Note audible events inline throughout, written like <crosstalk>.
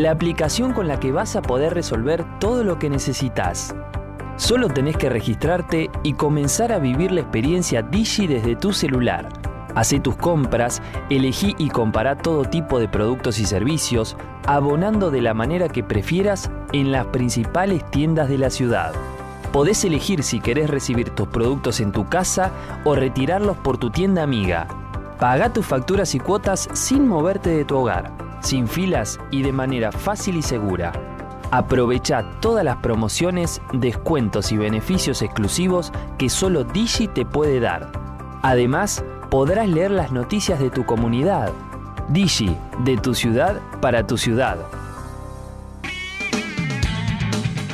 la aplicación con la que vas a poder resolver todo lo que necesitas. Solo tenés que registrarte y comenzar a vivir la experiencia Digi desde tu celular. Hacé tus compras, elegí y compará todo tipo de productos y servicios, abonando de la manera que prefieras en las principales tiendas de la ciudad. Podés elegir si querés recibir tus productos en tu casa o retirarlos por tu tienda amiga. Paga tus facturas y cuotas sin moverte de tu hogar sin filas y de manera fácil y segura. Aprovecha todas las promociones, descuentos y beneficios exclusivos que solo Digi te puede dar. Además, podrás leer las noticias de tu comunidad. Digi, de tu ciudad para tu ciudad.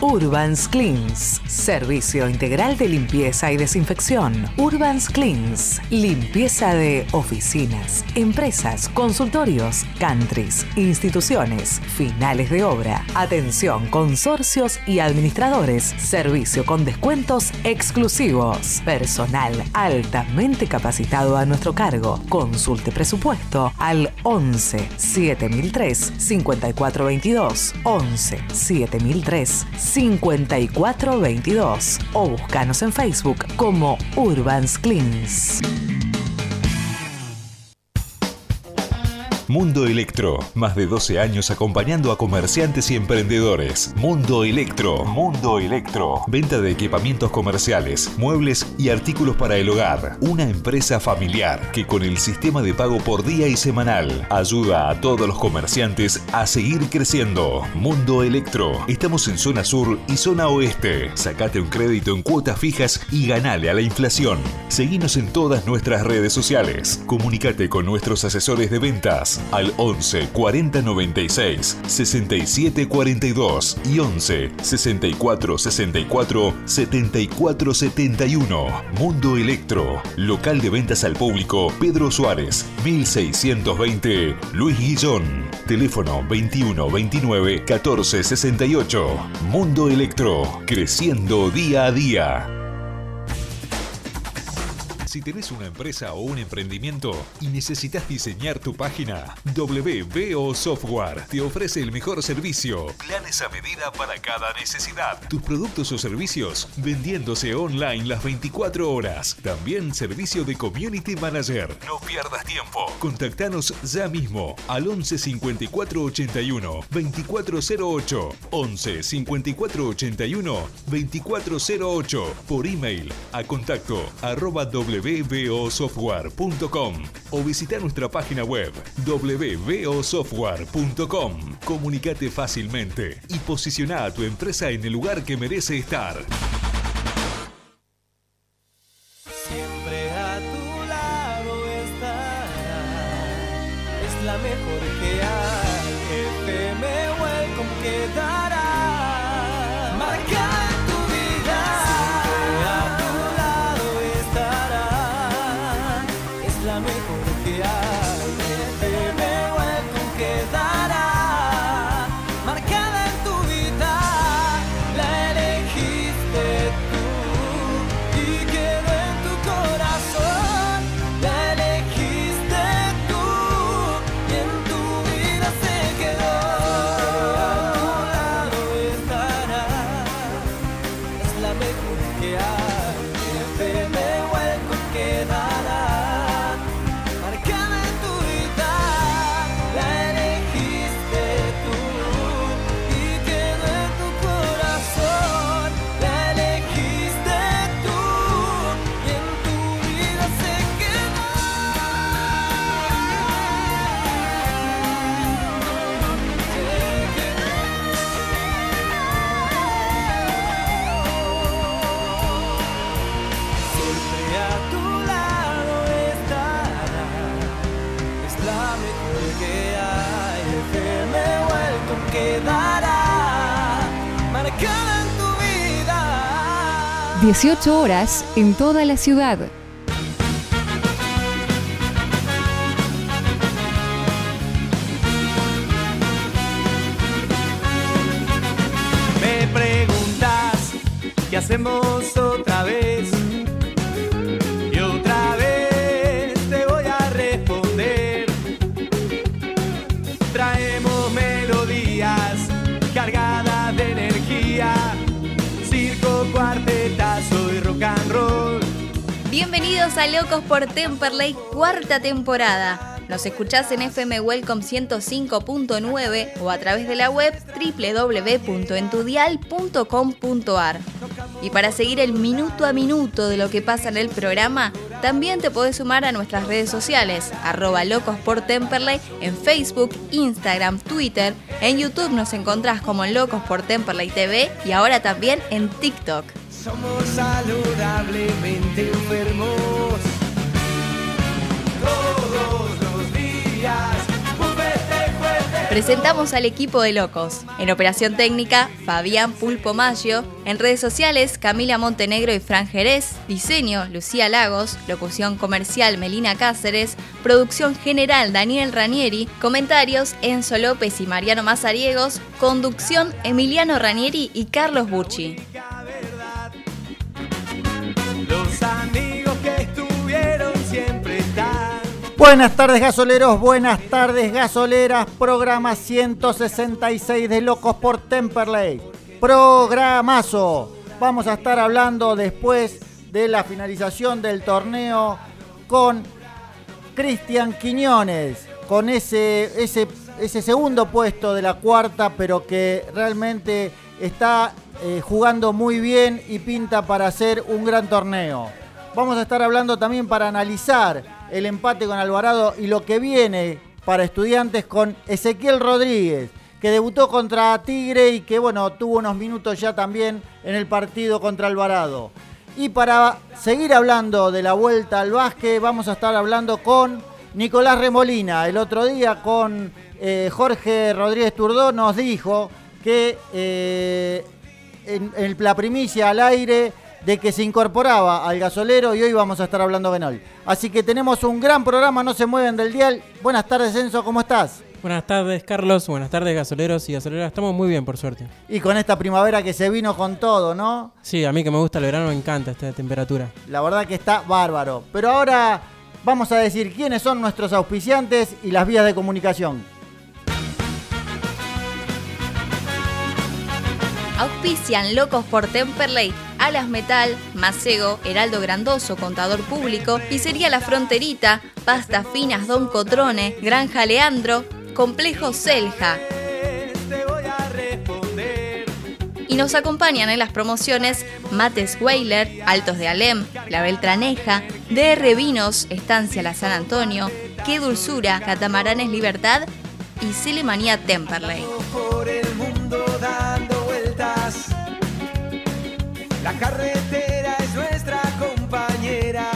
Urbans Cleans, servicio integral de limpieza y desinfección. Urbans Cleans, limpieza de oficinas, empresas, consultorios, countries, instituciones, finales de obra, atención, consorcios y administradores, servicio con descuentos exclusivos, personal altamente capacitado a nuestro cargo. Consulte presupuesto al 11 7003 5422 11 7003 5422 o búscanos en Facebook como Urbans Cleans. Mundo Electro, más de 12 años acompañando a comerciantes y emprendedores. Mundo Electro, Mundo Electro, venta de equipamientos comerciales, muebles y artículos para el hogar. Una empresa familiar que con el sistema de pago por día y semanal ayuda a todos los comerciantes a seguir creciendo. Mundo Electro, estamos en zona sur y zona oeste. Sacate un crédito en cuotas fijas y ganale a la inflación. Seguinos en todas nuestras redes sociales. Comunicate con nuestros asesores de ventas al 11 40 96 67 42 y 11 64 64 74 71. Mundo Electro, local de ventas al público Pedro Suárez, 1620 Luis Guillón. Teléfono 21 29 14 68. Mundo Electro, creciendo día a día. Si tenés una empresa o un emprendimiento y necesitas diseñar tu página, WBO Software te ofrece el mejor servicio. Planes a medida para cada necesidad. Tus productos o servicios vendiéndose online las 24 horas. También servicio de Community Manager. No pierdas tiempo. Contactanos ya mismo al 11 54 81 2408. 11 54 81 2408. Por email a contacto arroba wbosoftware.com o visita nuestra página web wbosoftware.com. Comunicate fácilmente y posiciona a tu empresa en el lugar que merece estar. Siempre a tu lado estará. Es la mejor 18 horas en toda la ciudad. Bienvenidos a Locos por Temperley, cuarta temporada. Nos escuchás en FM Welcome 105.9 o a través de la web www.entudial.com.ar. Y para seguir el minuto a minuto de lo que pasa en el programa, también te podés sumar a nuestras redes sociales, arroba locos por Temperley, en Facebook, Instagram, Twitter. En YouTube nos encontrás como Locos por Temperley TV y ahora también en TikTok. Somos saludablemente. Presentamos al equipo de locos. En operación técnica, Fabián Pulpo Maggio. En redes sociales, Camila Montenegro y Fran Jerez. Diseño, Lucía Lagos. Locución comercial, Melina Cáceres. Producción general, Daniel Ranieri. Comentarios, Enzo López y Mariano Mazariegos. Conducción, Emiliano Ranieri y Carlos Bucci. Buenas tardes gasoleros, buenas tardes gasoleras, programa 166 de Locos por Temperley. Programazo. Vamos a estar hablando después de la finalización del torneo con Cristian Quiñones, con ese, ese, segundo puesto de la cuarta, pero que realmente está eh, jugando muy bien y pinta para hacer un gran torneo. Vamos a estar hablando también para analizar el empate con Alvarado y lo que viene para estudiantes con Ezequiel Rodríguez, que debutó contra Tigre y que bueno, tuvo unos minutos ya también en el partido contra Alvarado. Y para seguir hablando de la vuelta al básquet, vamos a estar hablando con Nicolás Remolina. El otro día con eh, Jorge Rodríguez Turdó nos dijo que eh, en, en la primicia al aire de que se incorporaba al gasolero y hoy vamos a estar hablando con él. Así que tenemos un gran programa, no se mueven del dial. Buenas tardes, Enzo, ¿cómo estás? Buenas tardes, Carlos. Buenas tardes, gasoleros y gasoleras. Estamos muy bien, por suerte. Y con esta primavera que se vino con todo, ¿no? Sí, a mí que me gusta el verano me encanta esta temperatura. La verdad que está bárbaro. Pero ahora vamos a decir quiénes son nuestros auspiciantes y las vías de comunicación. Auspician Locos por Temperley, Alas Metal, Macego, Heraldo Grandoso, Contador Público, Pizzería La Fronterita, Pastas Finas Don Cotrone, Granja Leandro, Complejo Selja. Te voy a responder. Y nos acompañan en las promociones Mates Weiler, Altos de Alem, La Beltraneja, DR Vinos, Estancia La San Antonio, Qué Dulzura, Catamaranes Libertad y Celemanía Temperley. La carretera es nuestra compañera.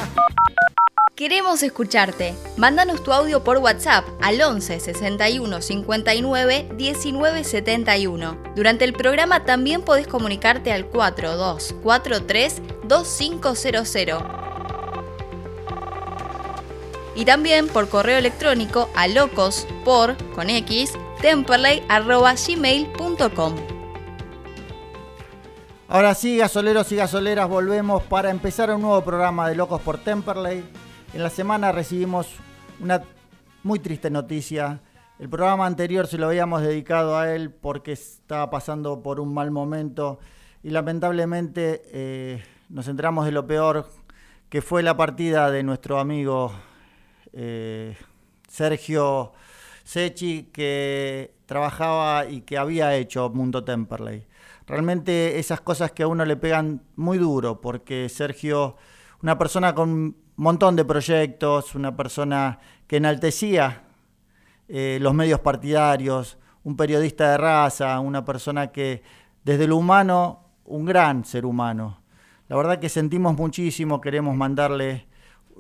Queremos escucharte. Mándanos tu audio por WhatsApp al 11 61 59 19 71. Durante el programa también podés comunicarte al 4243 2500. Y también por correo electrónico a locos por con x temperley arroba gmail.com. Ahora sí, gasoleros y gasoleras, volvemos para empezar un nuevo programa de Locos por Temperley. En la semana recibimos una muy triste noticia. El programa anterior se lo habíamos dedicado a él porque estaba pasando por un mal momento y lamentablemente eh, nos enteramos de lo peor que fue la partida de nuestro amigo eh, Sergio Sechi que trabajaba y que había hecho Mundo Temperley. Realmente esas cosas que a uno le pegan muy duro, porque Sergio, una persona con un montón de proyectos, una persona que enaltecía eh, los medios partidarios, un periodista de raza, una persona que desde lo humano, un gran ser humano. La verdad que sentimos muchísimo, queremos mandarle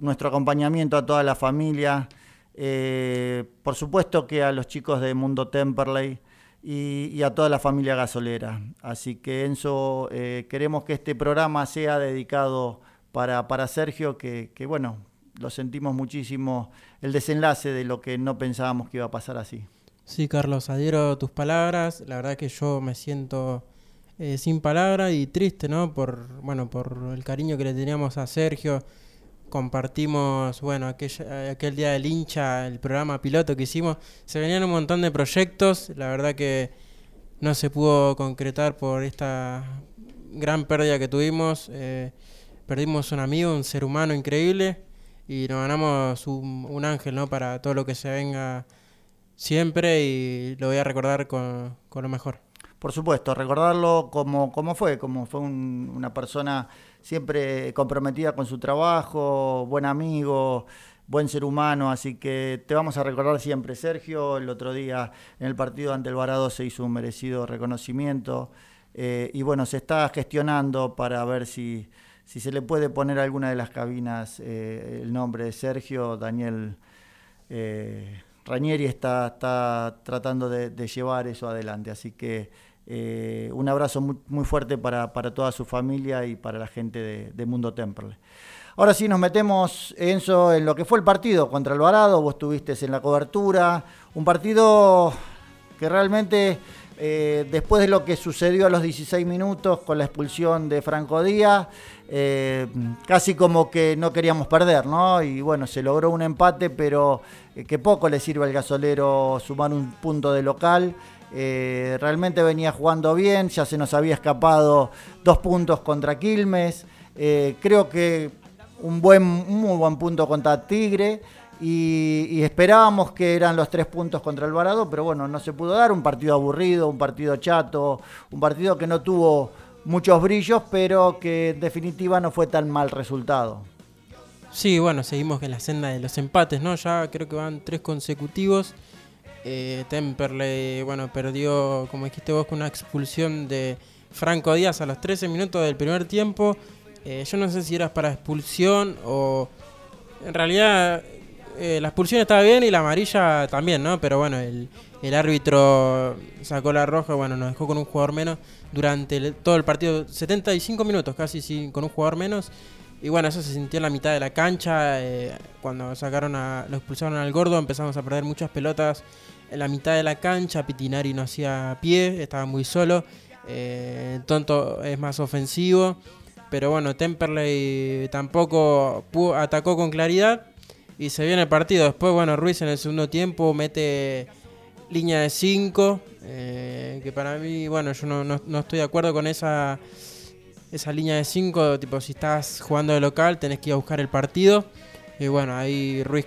nuestro acompañamiento a toda la familia, eh, por supuesto que a los chicos de Mundo Temperley y, a toda la familia gasolera. Así que Enzo, eh, queremos que este programa sea dedicado para, para Sergio, que, que bueno, lo sentimos muchísimo el desenlace de lo que no pensábamos que iba a pasar así. Sí, Carlos, adhiero a tus palabras. La verdad que yo me siento eh, sin palabras y triste, ¿no? Por, bueno, por el cariño que le teníamos a Sergio. Compartimos, bueno, aquel, aquel día del hincha, el programa piloto que hicimos. Se venían un montón de proyectos. La verdad que no se pudo concretar por esta gran pérdida que tuvimos. Eh, perdimos un amigo, un ser humano increíble y nos ganamos un, ángel, ¿no? Para todo lo que se venga siempre y lo voy a recordar con, con lo mejor. Por supuesto, recordarlo como, como fue, como fue un- una persona siempre comprometida con su trabajo, buen amigo, buen ser humano, así que te vamos a recordar siempre. Sergio, el otro día en el partido ante el Varado se hizo un merecido reconocimiento eh, y bueno, se está gestionando para ver si, si se le puede poner a alguna de las cabinas eh, el nombre de Sergio, Daniel. Eh, Ranieri está, está tratando de, de llevar eso adelante, así que eh, un abrazo muy, fuerte para, toda su familia y para la gente de, Mundo Temperley. Ahora sí nos metemos, Enzo, en lo que fue el partido contra Alvarado, vos estuviste en la cobertura, un partido que realmente eh, después de lo que sucedió a los 16 minutos con la expulsión de Franco Díaz, eh, casi como que no queríamos perder, ¿no? Y bueno, se logró un empate, pero que poco le sirve al gasolero sumar un punto de local. Eh, realmente venía jugando bien, ya se nos había escapado dos puntos contra Quilmes. Eh, creo que un buen, muy buen punto contra Tigre. Y, esperábamos que eran los tres puntos contra Alvarado, pero bueno, no se pudo dar. Un partido aburrido, un partido chato, un partido que no tuvo muchos brillos, pero que en definitiva no fue tan mal resultado. Sí, bueno, seguimos en la senda de los empates, ¿no? Ya creo que van tres consecutivos. Eh, Temperley, bueno, perdió, como dijiste vos, con una expulsión de Franco Díaz a los 13 minutos del primer tiempo. Eh, yo no sé si era para expulsión o... En realidad, eh, la expulsión estaba bien y la amarilla también, ¿no? Pero bueno, el, el árbitro sacó la roja, bueno, nos dejó con un jugador menos durante todo el partido, 75 minutos casi, sí, con un jugador menos. Y bueno, eso se sintió en la mitad de la cancha. eh, cuando sacaron a, lo expulsaron al gordo, empezamos a perder muchas pelotas en la mitad de la cancha. Pitinari no hacía pie, estaba muy solo. eh, Tonto es más ofensivo. Pero bueno, Temperley tampoco atacó con claridad. Y se viene el partido. Después, bueno, Ruiz en el segundo tiempo mete línea de 5. que para mí, bueno, yo no, no- no estoy de acuerdo con esa esa línea de 5, tipo si estás jugando de local tenés que ir a buscar el partido. Y bueno, ahí Ruiz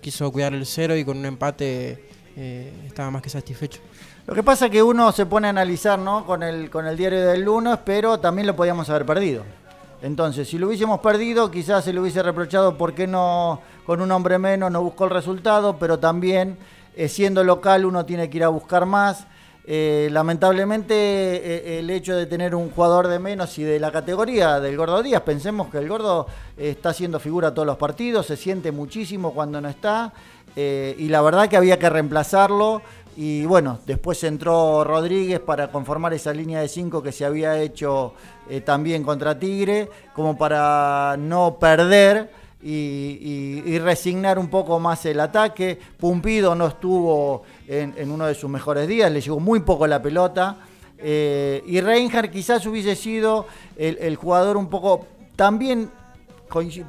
quiso cuidar el cero y con un empate eh, estaba más que satisfecho. Lo que pasa es que uno se pone a analizar ¿no? con, el, con el diario del lunes, pero también lo podíamos haber perdido. Entonces, si lo hubiésemos perdido, quizás se le hubiese reprochado por qué no, con un hombre menos, no buscó el resultado, pero también, eh, siendo local, uno tiene que ir a buscar más. Eh, lamentablemente, el hecho de tener un jugador de menos y de la categoría del Gordo Díaz, pensemos que el Gordo está haciendo figura todos los partidos, se siente muchísimo cuando no está, eh, y la verdad que había que reemplazarlo. Y bueno, después entró Rodríguez para conformar esa línea de 5 que se había hecho eh, también contra Tigre, como para no perder y, resignar un poco más el ataque. Pumpido no estuvo en, uno de sus mejores días, le llegó muy poco la pelota. Eh, y Reinhardt quizás hubiese sido el jugador un poco también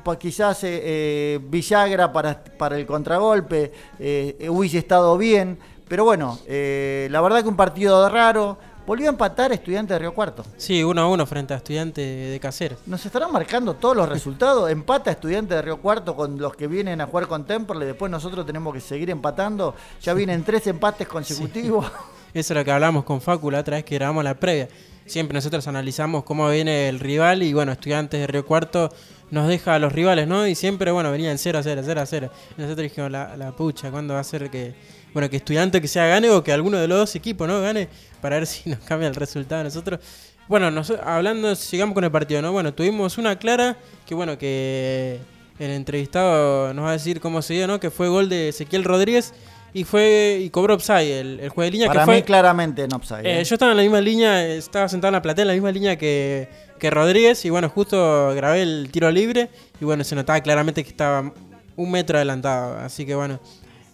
pa- quizás eh, eh, Villagra para, para el contragolpe eh, hubiese estado bien, pero bueno, la verdad que un partido raro. Volvió a empatar Estudiantes de Río Cuarto. Sí, 1 a 1 frente a Estudiantes de Caseros. Nos estarán marcando todos los resultados. Empata Estudiantes de Río Cuarto con los que vienen a jugar con Temperley. Después nosotros tenemos que seguir empatando. Ya vienen tres empates consecutivos. <laughs> Eso es lo que hablamos con Facu la otra vez que grabamos la previa. Siempre nosotros analizamos cómo viene el rival y bueno, Estudiantes de Río Cuarto nos deja a los rivales, ¿no? Y siempre, bueno, venían 0 a 0, 0 a 0. Y nosotros dijimos, la, la pucha, ¿cuándo va a ser que, bueno, que Estudiante que sea gane o que alguno de los dos equipos, ¿no? Gane para ver <laughs> si nos cambia el resultado a nosotros. Bueno, nos- hablando, sigamos con el partido, ¿no? Bueno, tuvimos una clara que, bueno, que el entrevistado nos va a decir cómo se dio, ¿no? Que fue gol de Ezequiel Rodríguez y fue y cobró upside el, el juez de línea Para que fue mí claramente en offside. eh, ¿eh? yo estaba en la misma línea, estaba sentado en la platea en la misma línea que, que Rodríguez y bueno, justo grabé el tiro libre y bueno, se notaba claramente que estaba un metro adelantado, así que bueno,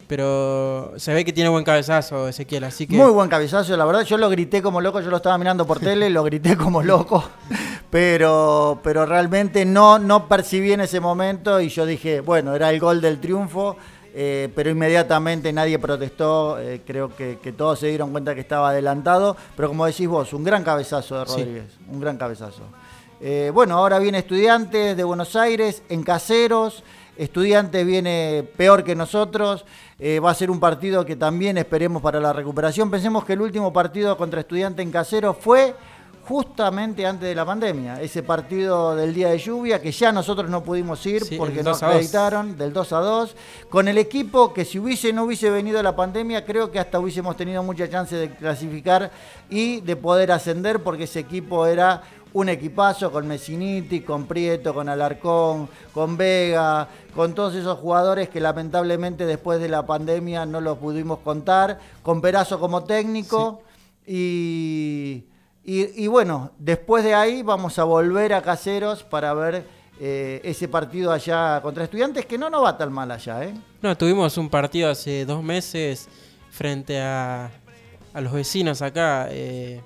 pero se ve que tiene buen cabezazo Ezequiel, así que... Muy buen cabezazo, la verdad. Yo lo grité como loco, yo lo estaba mirando por tele, lo grité como loco. <laughs> Pero, pero realmente no, no percibí en ese momento y yo dije, bueno, era el gol del triunfo. Eh, pero inmediatamente nadie protestó, eh, creo que, que todos se dieron cuenta que estaba adelantado, pero como decís vos, un gran cabezazo de Sí. Rodríguez, un gran cabezazo. Eh, bueno, ahora viene Estudiantes de Buenos Aires en Caseros. Estudiantes viene peor que nosotros. Va a ser un partido que también esperemos para la recuperación. Pensemos que el último partido contra Estudiantes en Caseros fue justamente antes de la pandemia. Ese partido del día de lluvia que ya nosotros no pudimos ir Sí, porque nos 2 a 2. acreditaron del 2 a 2. Con el equipo que si hubiese no hubiese venido la pandemia, creo que hasta hubiésemos tenido mucha chance de clasificar y de poder ascender porque ese equipo era un equipazo con Messiniti, con Prieto, con Alarcón, con Vega, con todos esos jugadores que lamentablemente después de la pandemia no los pudimos contar, con Perazo como técnico y, y- y bueno, después de ahí vamos a volver a Caseros para ver eh, ese partido allá contra estudiantes que no nos va tan mal allá, ¿eh? No, tuvimos un partido hace dos meses frente a, a los vecinos acá. eh,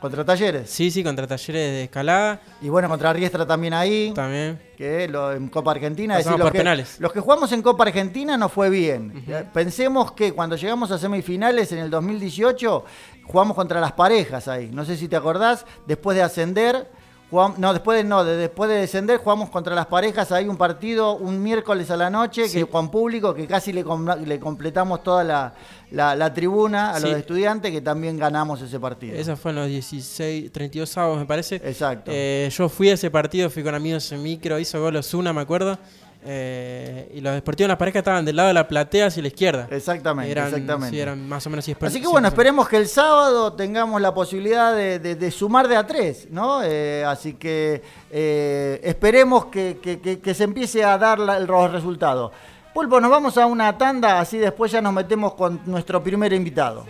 Contra Talleres. sí, sí, contra talleres de escalada Y bueno, contra Riestra también ahí. también. que lo, en Copa Argentina. decir, los por que, penales. Los que jugamos en Copa Argentina no fue bien. Pensemos que cuando llegamos a semifinales en el 2018, jugamos contra las parejas ahí. No sé si te acordás, después de ascender. jugam- no, después de, no, de- después de descender jugamos contra las parejas, hay un partido un miércoles a la noche que con público que casi le, com- le completamos toda la, la- la tribuna a Sí. los estudiantes que también ganamos ese partido. Eso fue en los 16, 32 sábados, me parece. Exacto. Eh, yo fui a ese partido, fui con amigos en micro, hizo gol Osuna, me acuerdo. Eh, y los deportivos en la pareja estaban del lado de la platea hacia la izquierda. Exactamente, Eran, exactamente. sí, eran más o menos 10 Así que bueno, esperemos que el sábado tengamos la posibilidad de, de- de sumar de a tres, ¿no? Eh, así que eh, esperemos que, que- que- que se empiece a dar la- el- los resultados. Pulpo, nos vamos a una tanda, así después ya nos metemos con nuestro primer invitado.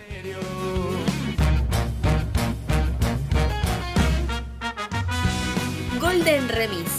Golden Remis.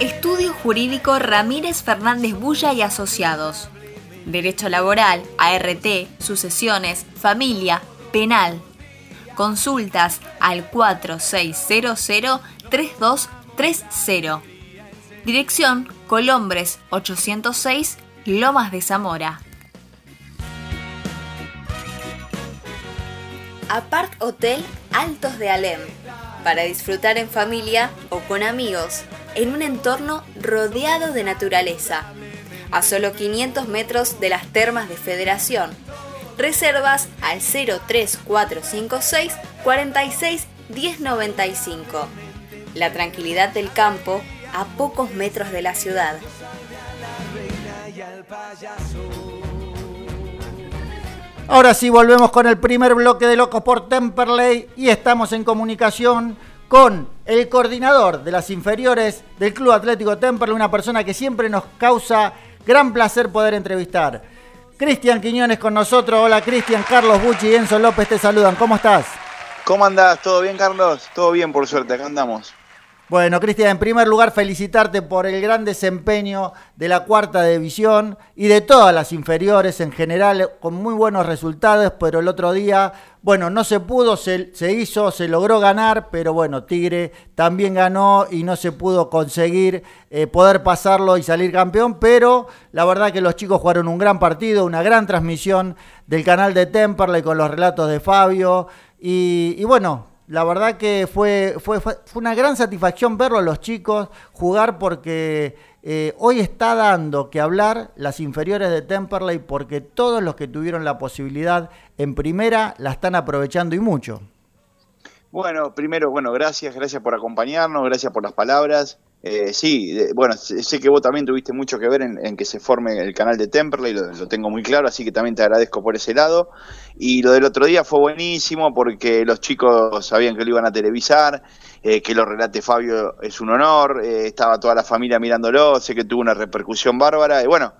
Estudio Jurídico Ramírez Fernández Bulla y Asociados. Derecho Laboral, ART, Sucesiones, Familia, Penal. Consultas al 4600-3230. Dirección Colombres 806, Lomas de Zamora. Apart Hotel Altos de Alem. Para disfrutar en familia o con amigos, en un entorno rodeado de naturaleza. A solo 500 metros de las termas de Federación. Reservas al 03456 46 1095. La tranquilidad del campo a pocos metros de la ciudad. Ahora sí, volvemos con el primer bloque de Locos por Temperley y estamos en comunicación con el coordinador de las inferiores del Club Atlético Temperley, una persona que siempre nos causa gran placer poder entrevistar. Cristian Quiñones con nosotros. Hola Cristian, Carlos Bucci y Enzo López te saludan. ¿Cómo estás? ¿Cómo andás? ¿Todo bien, Carlos? Todo bien, por suerte, acá andamos. Bueno, Cristian, en primer lugar felicitarte por el gran desempeño de la cuarta división y de todas las inferiores en general, con muy buenos resultados, pero el otro día, bueno, no se pudo, se, se hizo, se logró ganar, pero bueno, Tigre también ganó y no se pudo conseguir eh, poder pasarlo y salir campeón, pero la verdad que los chicos jugaron un gran partido, una gran transmisión del canal de Temperley con los relatos de Fabio y, bueno, la verdad que fue, fue, fue, fue una gran satisfacción verlo a los chicos jugar porque eh, hoy está dando que hablar las inferiores de Temperley porque todos los que tuvieron la posibilidad en primera la están aprovechando y mucho. Bueno, primero, bueno, gracias, gracias por acompañarnos, gracias por las palabras. Eh, sí, bueno, sé que vos también tuviste mucho que ver en, en que se forme el canal de Temperley, lo, lo tengo muy claro, así que también te agradezco por ese lado. Y lo del otro día fue buenísimo porque los chicos sabían que lo iban a televisar, eh, que lo relate Fabio es un honor, eh, estaba toda la familia mirándolo, sé que tuvo una repercusión bárbara. Y bueno,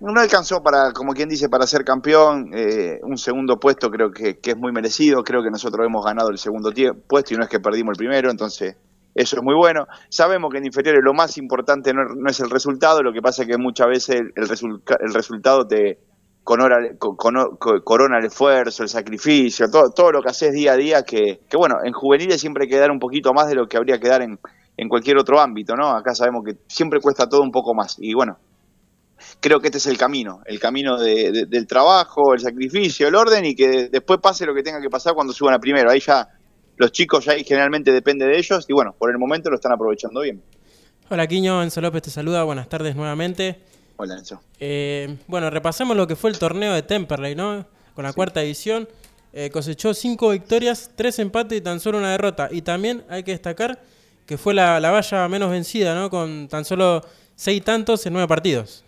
no alcanzó para, como quien dice, para ser campeón. eh, un segundo puesto creo que, que es muy merecido. Creo que nosotros hemos ganado el segundo puesto y no es que perdimos el primero. Entonces, eso es muy bueno. Sabemos que en inferiores lo más importante no, es el resultado, lo que pasa es que muchas veces el, el resultado te corona el esfuerzo, el sacrificio, todo, todo lo que haces día a día, que, que, bueno, en juveniles siempre hay que dar un poquito más de lo que habría que dar en, en cualquier otro ámbito, ¿no? Acá sabemos que siempre cuesta todo un poco más. Y bueno, creo que este es el camino, el camino del trabajo, el sacrificio, el orden y que después pase lo que tenga que pasar cuando suban a primero. Ahí ya los chicos ahí generalmente depende de ellos y bueno, por el momento lo están aprovechando bien. Hola Quiño, Enzo López te saluda, buenas tardes nuevamente. Hola Enzo. Eh, bueno, repasemos lo que fue el torneo de Temperley, ¿no? Con la cuarta edición. Eh, cosechó cinco victorias, tres empates y tan solo una derrota. Y también hay que destacar que fue la, la valla menos vencida, ¿no? Con tan solo seis tantos en nueve partidos.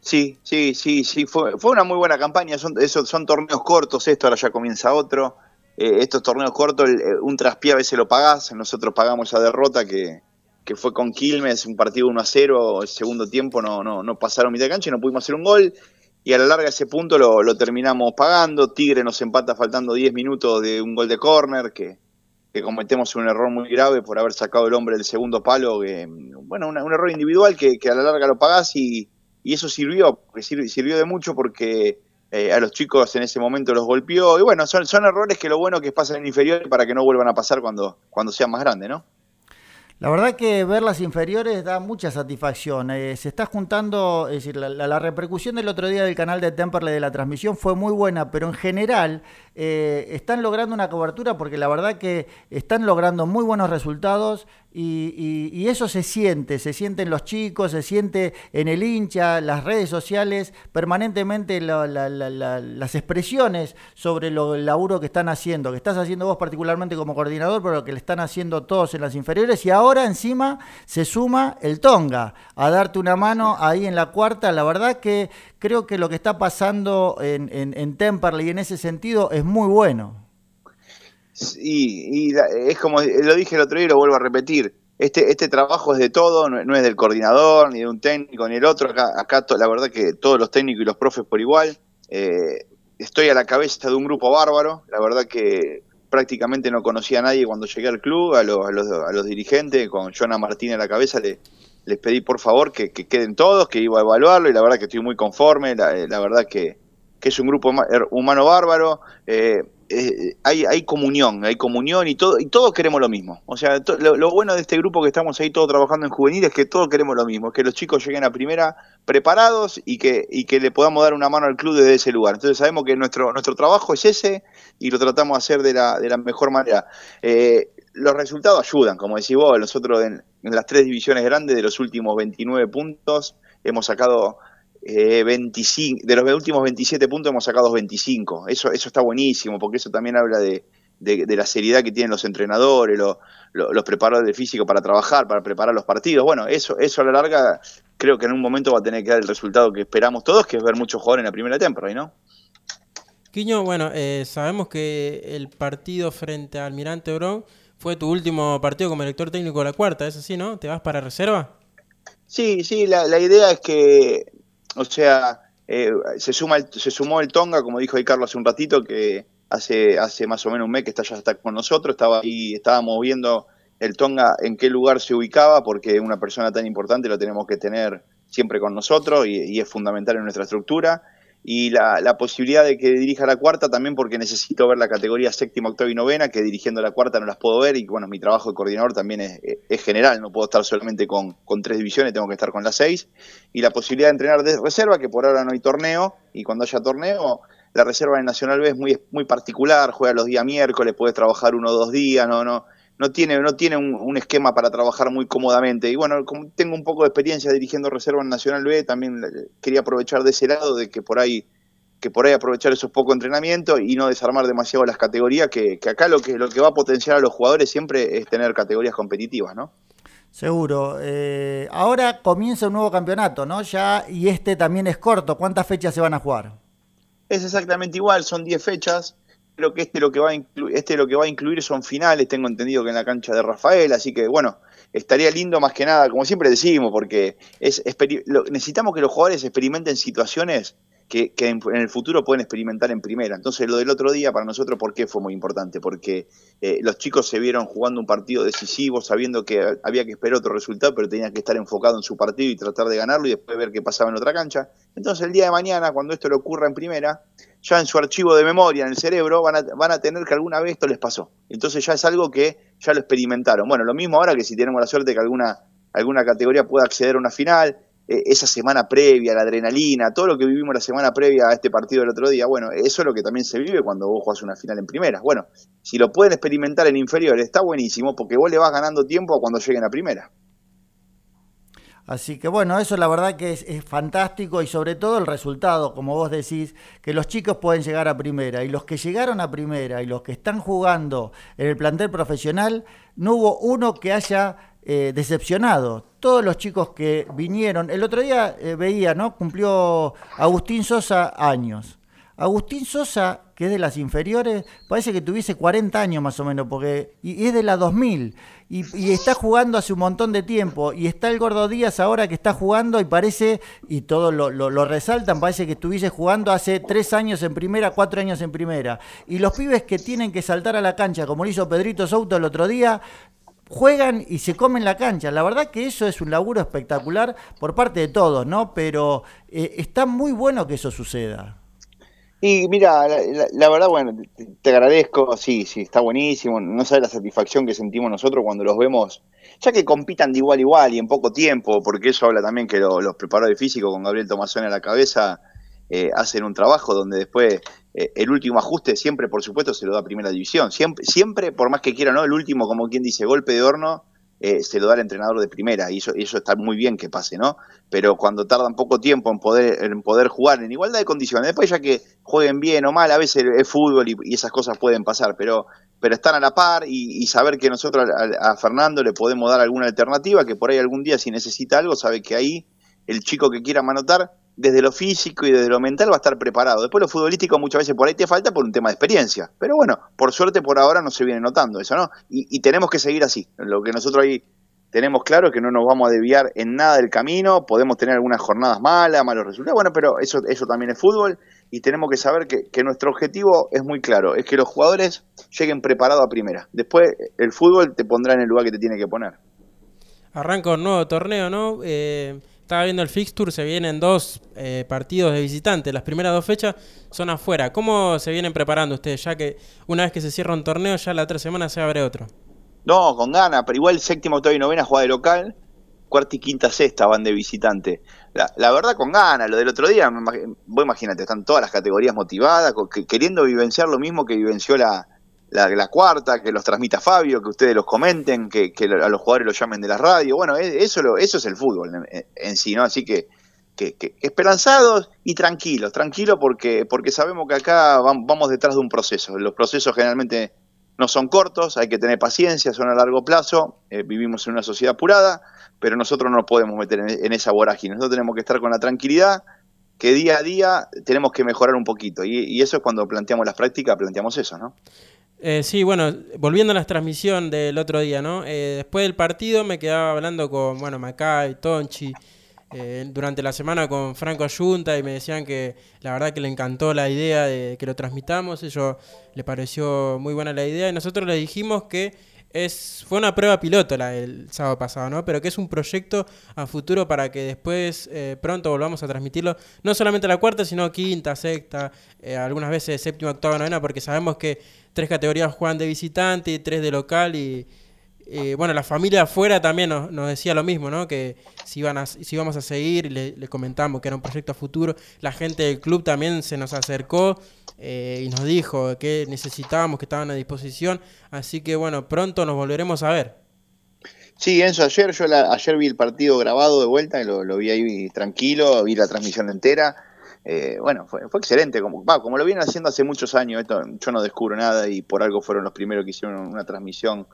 Sí, sí, sí, sí, fue, fue una muy buena campaña, son, son torneos cortos, esto ahora ya comienza otro, eh, estos torneos cortos, eh, un traspié a veces lo pagás, nosotros pagamos esa derrota que, que fue con Quilmes, un partido 1 a 0, el segundo tiempo no, no, no pasaron mitad de cancha y no pudimos hacer un gol, y a la larga ese punto lo, lo terminamos pagando, Tigre nos empata faltando 10 minutos de un gol de córner, que, que cometemos un error muy grave por haber sacado el hombre del segundo palo, que, bueno, un error individual que, que, a la larga lo pagás y, y eso sirvió, porque sirvió, de mucho porque eh, a los chicos en ese momento los golpeó, y bueno, son, son errores que lo bueno que pasan en inferior para que no vuelvan a pasar cuando, cuando sean más grandes, ¿no? La verdad que ver las inferiores da mucha satisfacción. Eh, se está juntando, es decir, la, repercusión del otro día del canal de Temperley de la transmisión fue muy buena, pero en general eh, están logrando una cobertura porque la verdad que están logrando muy buenos resultados y, eso se siente, se siente en los chicos, se siente en el hincha, las redes sociales, permanentemente las expresiones sobre lo, el laburo que están haciendo, que estás haciendo vos particularmente como coordinador, pero que le están haciendo todos en las inferiores y ahora encima se suma el Tonga a darte una mano ahí en la cuarta. La verdad que creo que lo que está pasando en, en, en Temperley en ese sentido es muy bueno. Y, y, es como lo dije el otro día y lo vuelvo a repetir. Este, este trabajo es de todo, no, es del coordinador, ni de un técnico, ni el otro. Acá, acá la verdad que todos los técnicos y los profes por igual. Eh, estoy a la cabeza de un grupo bárbaro. La verdad que prácticamente no conocía a nadie cuando llegué al club, a, los, a, los, a dirigentes, con Joana Martín en la cabeza, le, les pedí por favor que, que, queden todos, que iba a evaluarlo y la verdad que estoy muy conforme. La, la verdad que, que, es un grupo humano bárbaro. Eh, eh, hay, hay comunión, hay comunión y todo, y todos queremos lo mismo. O sea, lo, bueno de este grupo que estamos ahí todos trabajando en juvenil es que todos queremos lo mismo, que los chicos lleguen a primera preparados y que, le podamos dar una mano al club desde ese lugar. Entonces sabemos que nuestro, nuestro trabajo es ese y lo tratamos de hacer de la, de la mejor manera. Eh, los resultados ayudan, como decís vos, nosotros en las tres divisiones grandes de los últimos 29 puntos hemos sacado 25, eh, de los últimos 27 puntos hemos sacado 25. Eso, eso está buenísimo, porque eso también habla de, de, la seriedad que tienen los entrenadores, los preparadores de físico para trabajar, para preparar los partidos. Bueno, eso, eso a la larga creo que en un momento va a tener que dar el resultado que esperamos todos, que es ver muchos jugadores en la primera temporada, ¿no? Quiño, bueno, eh, sabemos que el partido frente al Almirante Bron fue tu último partido como director técnico de la cuarta, ¿es así, no? ¿Te vas para reserva? Sí, sí, la, la idea es que o sea, eh, se, suma se sumó el Tonga, como dijo ahí Carlos hace un ratito, que hace, hace más o menos un mes que está, ya está con nosotros, estaba ahí, estábamos viendo el Tonga en qué lugar se ubicaba, porque una persona tan importante lo tenemos que tener siempre con nosotros y es fundamental en nuestra estructura y la, la, posibilidad de que dirija la cuarta también porque necesito ver la categoría séptima, octava y novena, que dirigiendo la cuarta no las puedo ver y bueno, mi trabajo de coordinador también es, es general, no puedo estar solamente con, con, tres divisiones, tengo que estar con las seis, y la posibilidad de entrenar de reserva, que por ahora no hay torneo, y cuando haya torneo, la reserva en Nacional B es muy, muy particular, juega los días miércoles, puedes trabajar uno o dos días, no, no, no tiene, no tiene un, esquema para trabajar muy cómodamente. Y bueno, como tengo un poco de experiencia dirigiendo reserva en Nacional B, también quería aprovechar de ese lado, de que por ahí que por ahí aprovechar esos pocos entrenamientos y no desarmar demasiado las categorías, que, acá lo que, lo que va a potenciar a los jugadores siempre es tener categorías competitivas, ¿no? Seguro. Eh, ahora comienza un nuevo campeonato, ¿no? Ya, y este también es corto. ¿Cuántas fechas se van a jugar? Es exactamente igual, son 10 fechas creo que este lo que va a incluir, este lo que va a incluir son finales, tengo entendido que en la cancha de Rafael, así que bueno, estaría lindo más que nada, como siempre decimos, porque es, necesitamos que los jugadores experimenten situaciones que, en, el futuro pueden experimentar en primera. Entonces lo del otro día para nosotros, ¿por qué fue muy importante? Porque eh, los chicos se vieron jugando un partido decisivo, sabiendo que había que esperar otro resultado, pero tenían que estar enfocado en su partido y tratar de ganarlo y después ver qué pasaba en otra cancha. Entonces el día de mañana, cuando esto le ocurra en primera, ya en su archivo de memoria, en el cerebro, van a, van a tener que alguna vez esto les pasó. Entonces ya es algo que ya lo experimentaron. Bueno, lo mismo ahora que si tenemos la suerte que alguna, alguna categoría pueda acceder a una final, eh, esa semana previa, la adrenalina, todo lo que vivimos la semana previa a este partido del otro día, bueno, eso es lo que también se vive cuando vos jugás una final en primera. Bueno, si lo pueden experimentar en inferiores, está buenísimo porque vos le vas ganando tiempo cuando lleguen a primera. Así que bueno, eso la verdad que es, fantástico y sobre todo el resultado, como vos decís, que los chicos pueden llegar a primera y los que llegaron a primera y los que están jugando en el plantel profesional, no hubo uno que haya eh, decepcionado. Todos los chicos que vinieron, el otro día eh, veía, ¿no? Cumplió Agustín Sosa años. Agustín Sosa, que es de las inferiores, parece que tuviese 40 años más o menos, porque y, es de la 2000 y, está jugando hace un montón de tiempo. Y está el Gordo Díaz ahora que está jugando y parece, y todos lo, resaltan, parece que estuviese jugando hace tres años en primera, cuatro años en primera. Y los pibes que tienen que saltar a la cancha, como lo hizo Pedrito Souto el otro día, juegan y se comen la cancha. La verdad que eso es un laburo espectacular por parte de todos, ¿no? Pero eh, está muy bueno que eso suceda. Y mira, la, verdad, bueno, te, agradezco, sí, sí, está buenísimo. No sabes la satisfacción que sentimos nosotros cuando los vemos, ya que compitan de igual a igual y en poco tiempo, porque eso habla también que los preparadores físicos con Gabriel Tomazón a la cabeza eh, hacen un trabajo donde después eh, el último ajuste siempre, por supuesto, se lo da a Primera División. Siempre, siempre, por más que quiera, ¿no? El último, como quien dice, golpe de horno, eh, se lo da al entrenador de Primera y eso, eso está muy bien que pase, ¿no? Pero cuando tardan poco tiempo en poder, en poder jugar en igualdad de condiciones, después ya que jueguen bien o mal, a veces es fútbol y, esas cosas pueden pasar, pero, pero están a la par y, saber que nosotros a, a Fernando le podemos dar alguna alternativa, que por ahí algún día si necesita algo, sabe que ahí el chico que quiera manotar desde lo físico y desde lo mental va a estar preparado. Después lo futbolístico muchas veces por ahí te falta por un tema de experiencia. Pero bueno, por suerte por ahora no se viene notando eso, ¿no? Y, tenemos que seguir así. Lo que nosotros ahí tenemos claro es que no nos vamos a desviar en nada del camino. Podemos tener algunas jornadas malas, malos resultados, bueno, pero eso, eso también es fútbol. Y tenemos que saber que, que nuestro objetivo es muy claro, es que los jugadores lleguen preparados a primera. Después el fútbol te pondrá en el lugar que te tiene que poner. Arranca un nuevo torneo, ¿no? Eh, estaba viendo el fixture, se vienen dos eh, partidos de visitante. Las primeras dos fechas son afuera. ¿Cómo se vienen preparando ustedes? Ya que una vez que se cierra un torneo, ya la otra semana se abre otro. No, con ganas, pero igual séptima, octava y novena juega de local, cuarta y quinta, sexta van de visitante. La, verdad con ganas, lo del otro día, vos imagínate, están todas las categorías motivadas, queriendo vivenciar lo mismo que vivenció la, la, cuarta, que los transmita Fabio, que ustedes los comenten, que, a los jugadores los llamen de la radio. Bueno, e, eso, eso es el fútbol en, sí, ¿no? Así que, que, esperanzados y tranquilos, tranquilos porque, porque sabemos que acá vamos detrás de un proceso. Los procesos generalmente no son cortos, hay que tener paciencia, son a largo plazo, eh, vivimos en una sociedad apurada, pero nosotros no nos podemos meter en, esa vorágine, nosotros tenemos que estar con la tranquilidad que día a día tenemos que mejorar un poquito y, y eso es cuando planteamos las prácticas, planteamos eso, ¿no? Eh, sí, bueno, volviendo a la transmisión del otro día, ¿no? Eh, después del partido me quedaba hablando con, bueno, Macay, Tonchi, eh, durante la semana con Franco Ayunta y me decían que la verdad que le encantó la idea de que lo transmitamos, ellos le pareció muy buena la idea y nosotros le dijimos que es fue una prueba piloto la del sábado pasado, ¿no? Pero que es un proyecto a futuro para que después pronto volvamos a transmitirlo, no solamente la cuarta, sino quinta, sexta, algunas veces séptima, octava, novena, porque sabemos que tres categorías juegan de visitante y tres de local y bueno, la familia afuera también nos, decía lo mismo, ¿no? Que si, iban a, si íbamos a seguir, le, le, comentamos que era un proyecto a futuro. La gente del club también se nos acercó eh, y nos dijo que necesitábamos, que estaban a disposición. Así que bueno, pronto nos volveremos a ver. Sí, Enzo, ayer yo ayer vi el partido grabado de vuelta y lo, vi ahí tranquilo, vi la transmisión entera. Eh, bueno, fue, excelente, como, como lo vienen haciendo hace muchos años, esto, yo no descubro nada y por algo fueron los primeros que hicieron una transmisión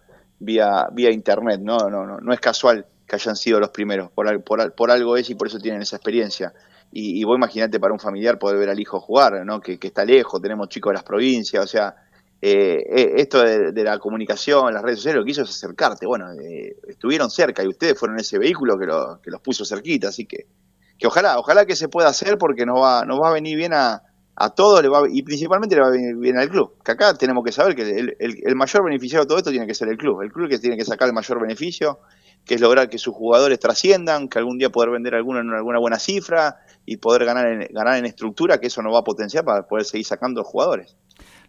vía, vía internet, no, no, no, no es casual que hayan sido los primeros, por, por, algo es y por eso tienen esa experiencia. Y, y vos imaginate para un familiar poder ver al hijo jugar, ¿no? que, está lejos, tenemos chicos de las provincias, o sea, eh, eh, esto de, la comunicación, las redes sociales, lo que hizo es acercarte, bueno, estuvieron cerca y ustedes fueron ese vehículo que, lo, que los puso cerquita, así que que ojalá, ojalá que se pueda hacer porque nos va, nos va a venir bien a, a todos le va, y principalmente le va a venir bien al club. Que acá tenemos que saber que el, el, mayor beneficiario de todo esto tiene que ser el club. El club que tiene que sacar el mayor beneficio, que es lograr que sus jugadores trasciendan, que algún día poder vender alguno en alguna buena cifra y poder ganar en, ganar en estructura, que eso nos va a potenciar para poder seguir sacando jugadores.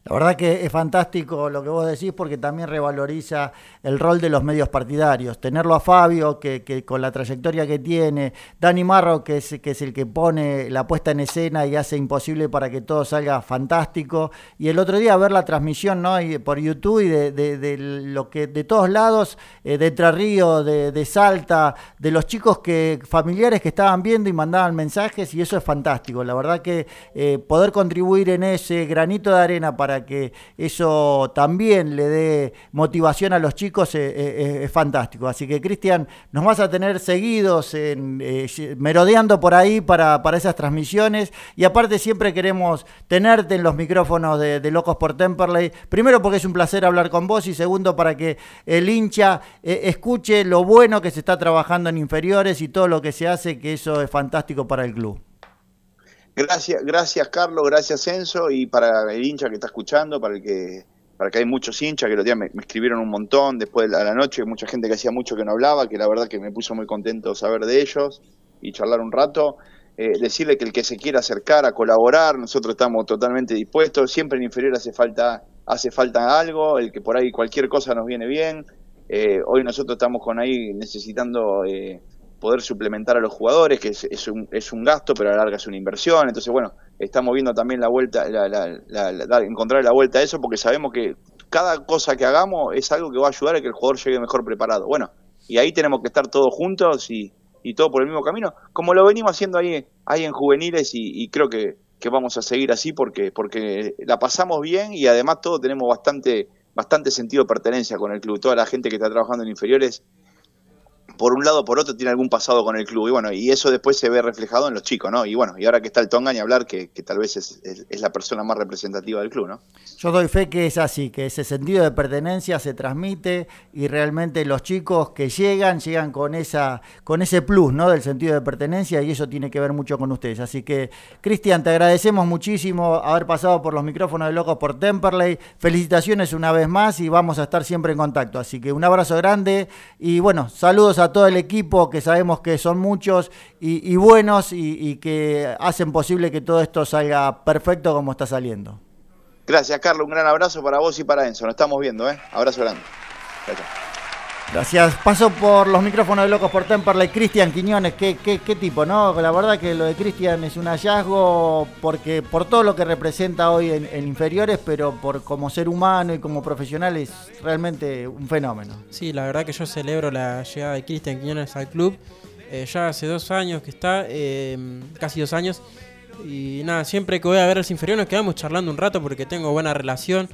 La verdad que es fantástico lo que vos decís porque también revaloriza el rol de los medios partidarios. Tenerlo a Fabio, que, con la trayectoria que tiene, Dani Marro, que es, el que pone la puesta en escena y hace imposible para que todo salga fantástico. Y el otro día ver la transmisión ¿no? por YouTube y de, lo que de todos lados, eh, de Entre Ríos, de, Salta, de los chicos que familiares que estaban viendo y mandaban mensajes y eso es fantástico. La verdad que eh, poder contribuir en ese granito de arena para que eso también le dé motivación a los chicos eh, eh, es, fantástico. Así que, Cristian, nos vas a tener seguidos eh, merodeando por ahí para, esas transmisiones. Y aparte, siempre queremos tenerte en los micrófonos de, Locos por Temperley. Primero, porque es un placer hablar con vos. Y segundo, para que el hincha escuche lo bueno que se está trabajando en inferiores y todo lo que se hace, que eso es fantástico para el club. Gracias, gracias Carlos, gracias Enzo y para el hincha que está escuchando, para el que para que hay muchos hinchas que los días me, escribieron un montón después de la, noche, mucha gente que hacía mucho que no hablaba, que la verdad que me puso muy contento saber de ellos y charlar un rato. Eh, decirle que el que se quiera acercar a colaborar, nosotros estamos totalmente dispuestos, siempre en inferior hace falta, hace falta algo, el que por ahí cualquier cosa nos viene bien. Eh, hoy nosotros estamos con ahí necesitando eh, poder suplementar a los jugadores, que es, un, es un gasto, pero a la larga es una inversión. Entonces, bueno, estamos viendo también la vuelta, la, encontrar la vuelta a eso, porque sabemos que cada cosa que hagamos es algo que va a ayudar a que el jugador llegue mejor preparado. Bueno, y ahí tenemos que estar todos juntos y, y todo por el mismo camino, como lo venimos haciendo ahí, ahí en juveniles y, creo que, que, vamos a seguir así porque, porque la pasamos bien y además todos tenemos bastante, bastante sentido de pertenencia con el club. Toda la gente que está trabajando en inferiores por un lado o por otro tiene algún pasado con el club y bueno, y eso después se ve reflejado en los chicos, ¿no? Y bueno, y ahora que está el Tonga ni hablar que, tal vez es, la persona más representativa del club, ¿no? Yo doy fe que es así, que ese sentido de pertenencia se transmite y realmente los chicos que llegan, llegan con esa, con ese plus, ¿no? Del sentido de pertenencia y eso tiene que ver mucho con ustedes. Así que, Cristian, te agradecemos muchísimo haber pasado por los micrófonos de Locos por Temperley. Felicitaciones una vez más y vamos a estar siempre en contacto. Así que un abrazo grande y bueno, saludos a todo el equipo, que sabemos que son muchos y, buenos y, que hacen posible que todo esto salga perfecto como está saliendo. Gracias, Carlos. Un gran abrazo para vos y para Enzo. Nos estamos viendo, ¿eh? Abrazo grande. Gracias. Paso por los micrófonos de Locos por Temperley. Cristian Quiñones, ¿qué, qué, qué tipo, ¿no? La verdad que lo de Cristian es un hallazgo porque por todo lo que representa hoy en, inferiores, pero por como ser humano y como profesional es realmente un fenómeno. Sí, la verdad que yo celebro la llegada de Cristian Quiñones al club. Eh, ya hace dos años que está, eh, casi dos años. Y nada, siempre que voy a ver los inferiores nos quedamos charlando un rato porque tengo buena relación.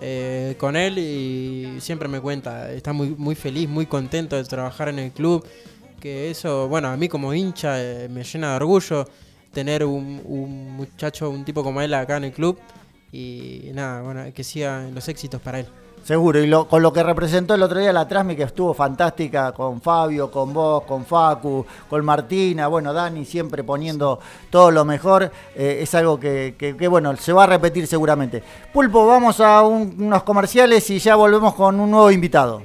Eh, con él y siempre me cuenta, está muy, muy feliz, muy contento de trabajar en el club, que eso, bueno, a mí como hincha eh, me llena de orgullo tener un, un, muchacho, un tipo como él acá en el club y nada, bueno, que sigan los éxitos para él. Seguro, y con lo que representó el otro día la Trasmi, que estuvo fantástica con Fabio, con vos, con Facu, con Martina, bueno, Dani siempre poniendo todo lo mejor, eh, es algo que, bueno, se va a repetir seguramente. Pulpo, vamos a unos comerciales y ya volvemos con un nuevo invitado.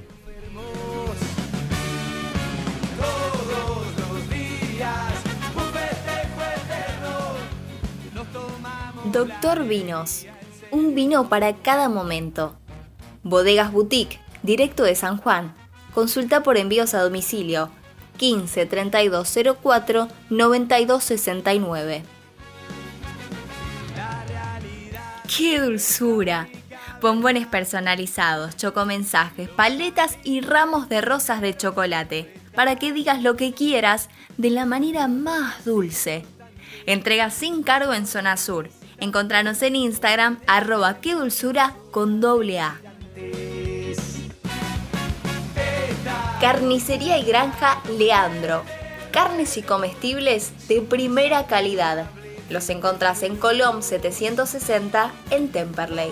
Doctor Vinos, un vino para cada momento Bodegas Boutique, directo de San Juan. Consulta por envíos a domicilio 15 3204 9269. ¡Qué dulzura! Bombones personalizados, chocomensajes, paletas y ramos de rosas de chocolate para que digas lo que quieras de la manera más dulce. Entrega sin cargo en zona sur. Encontranos en Instagram arroba qué dulzura con doble A. Carnicería y Granja Leandro. Carnes y comestibles de primera calidad. Los encontrás en Colom 760 en Temperley.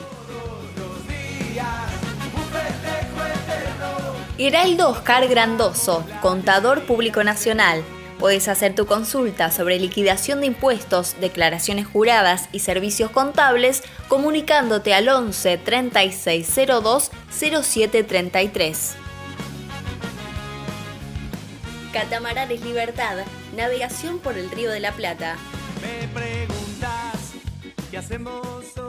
Heraldo Oscar Grandoso, contador público nacional. Puedes hacer tu consulta sobre liquidación de impuestos, declaraciones juradas y servicios contables comunicándote al 11 3602 0733. Catamaranes Libertad, navegación por el Río de la Plata. Me preguntas qué hacemos vez.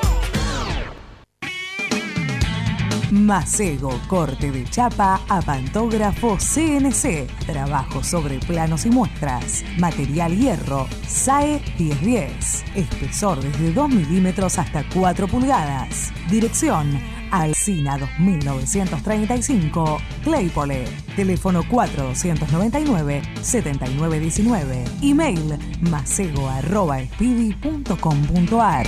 Macego, corte de chapa a pantógrafo CNC. Trabajo sobre planos y muestras. Material hierro, SAE 1010. Espesor desde 2 milímetros hasta 4 pulgadas. Dirección. Alcina 2935, Claypole. Teléfono 4299-7919. Email macego.speedy.com.ar.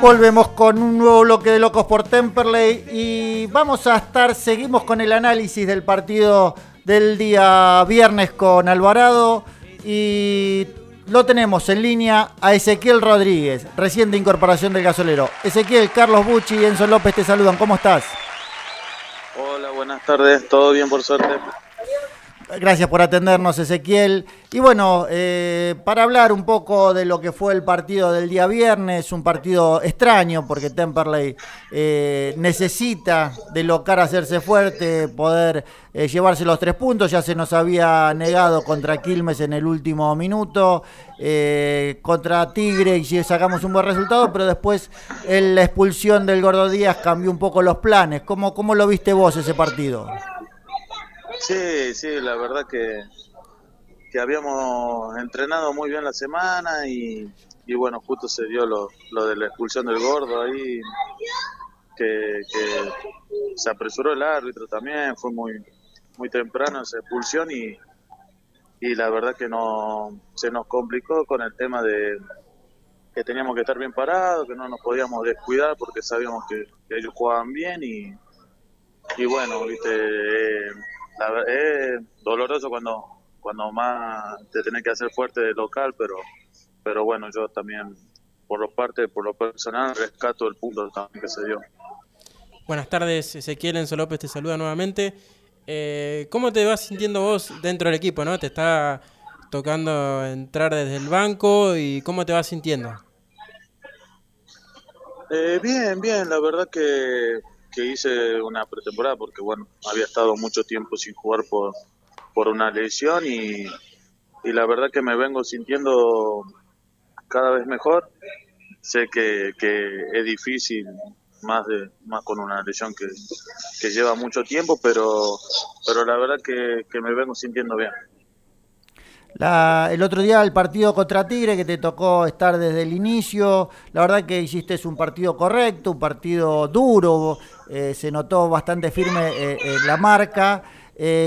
Volvemos con un nuevo bloque de Locos por Temperley y vamos a estar, seguimos con el análisis del partido del día viernes con Alvarado y lo tenemos en línea a Ezequiel Rodríguez, reciente incorporación del gasolero. Ezequiel, Carlos Bucci y Enzo López te saludan, ¿cómo estás? Hola, buenas tardes, todo bien por suerte. Gracias por atendernos, Ezequiel. Y bueno, eh, para hablar un poco de lo que fue el partido del día viernes, un partido extraño porque Temperley eh, necesita de locar hacerse fuerte, poder eh, llevarse los tres puntos. Ya se nos había negado contra Quilmes en el último minuto, eh, contra Tigre y si sacamos un buen resultado, pero después el- la expulsión del Gordo Díaz cambió un poco los planes. ¿Cómo, cómo lo viste vos ese partido? Sí, sí, la verdad que, que habíamos entrenado muy bien la semana y, y bueno, justo se dio lo, lo de la expulsión del gordo ahí, que, que se apresuró el árbitro también, fue muy, muy temprano esa expulsión y, y la verdad que no se nos complicó con el tema de que teníamos que estar bien parados, que no nos podíamos descuidar porque sabíamos que, que ellos jugaban bien y, y bueno, viste, eh, la es doloroso cuando cuando más te tenés que hacer fuerte de local, pero pero bueno, yo también por lo parte por lo personal rescato el punto también que se dio. Buenas tardes, Ezequiel Enzo López te saluda nuevamente. Eh, ¿Cómo te vas sintiendo vos dentro del equipo? ¿no? ¿Te está tocando entrar desde el banco y cómo te vas sintiendo? Eh, bien, bien, la verdad que, que hice una pretemporada porque bueno, había estado mucho tiempo sin jugar por, por una lesión y, y la verdad que me vengo sintiendo cada vez mejor. Sé que, que es difícil más de más con una lesión que, que lleva mucho tiempo, pero pero la verdad que, que me vengo sintiendo bien. La, el otro día el partido contra Tigre, que te tocó estar desde el inicio, la verdad que hiciste un partido correcto, un partido duro, eh, se notó bastante firme eh, eh, la marca,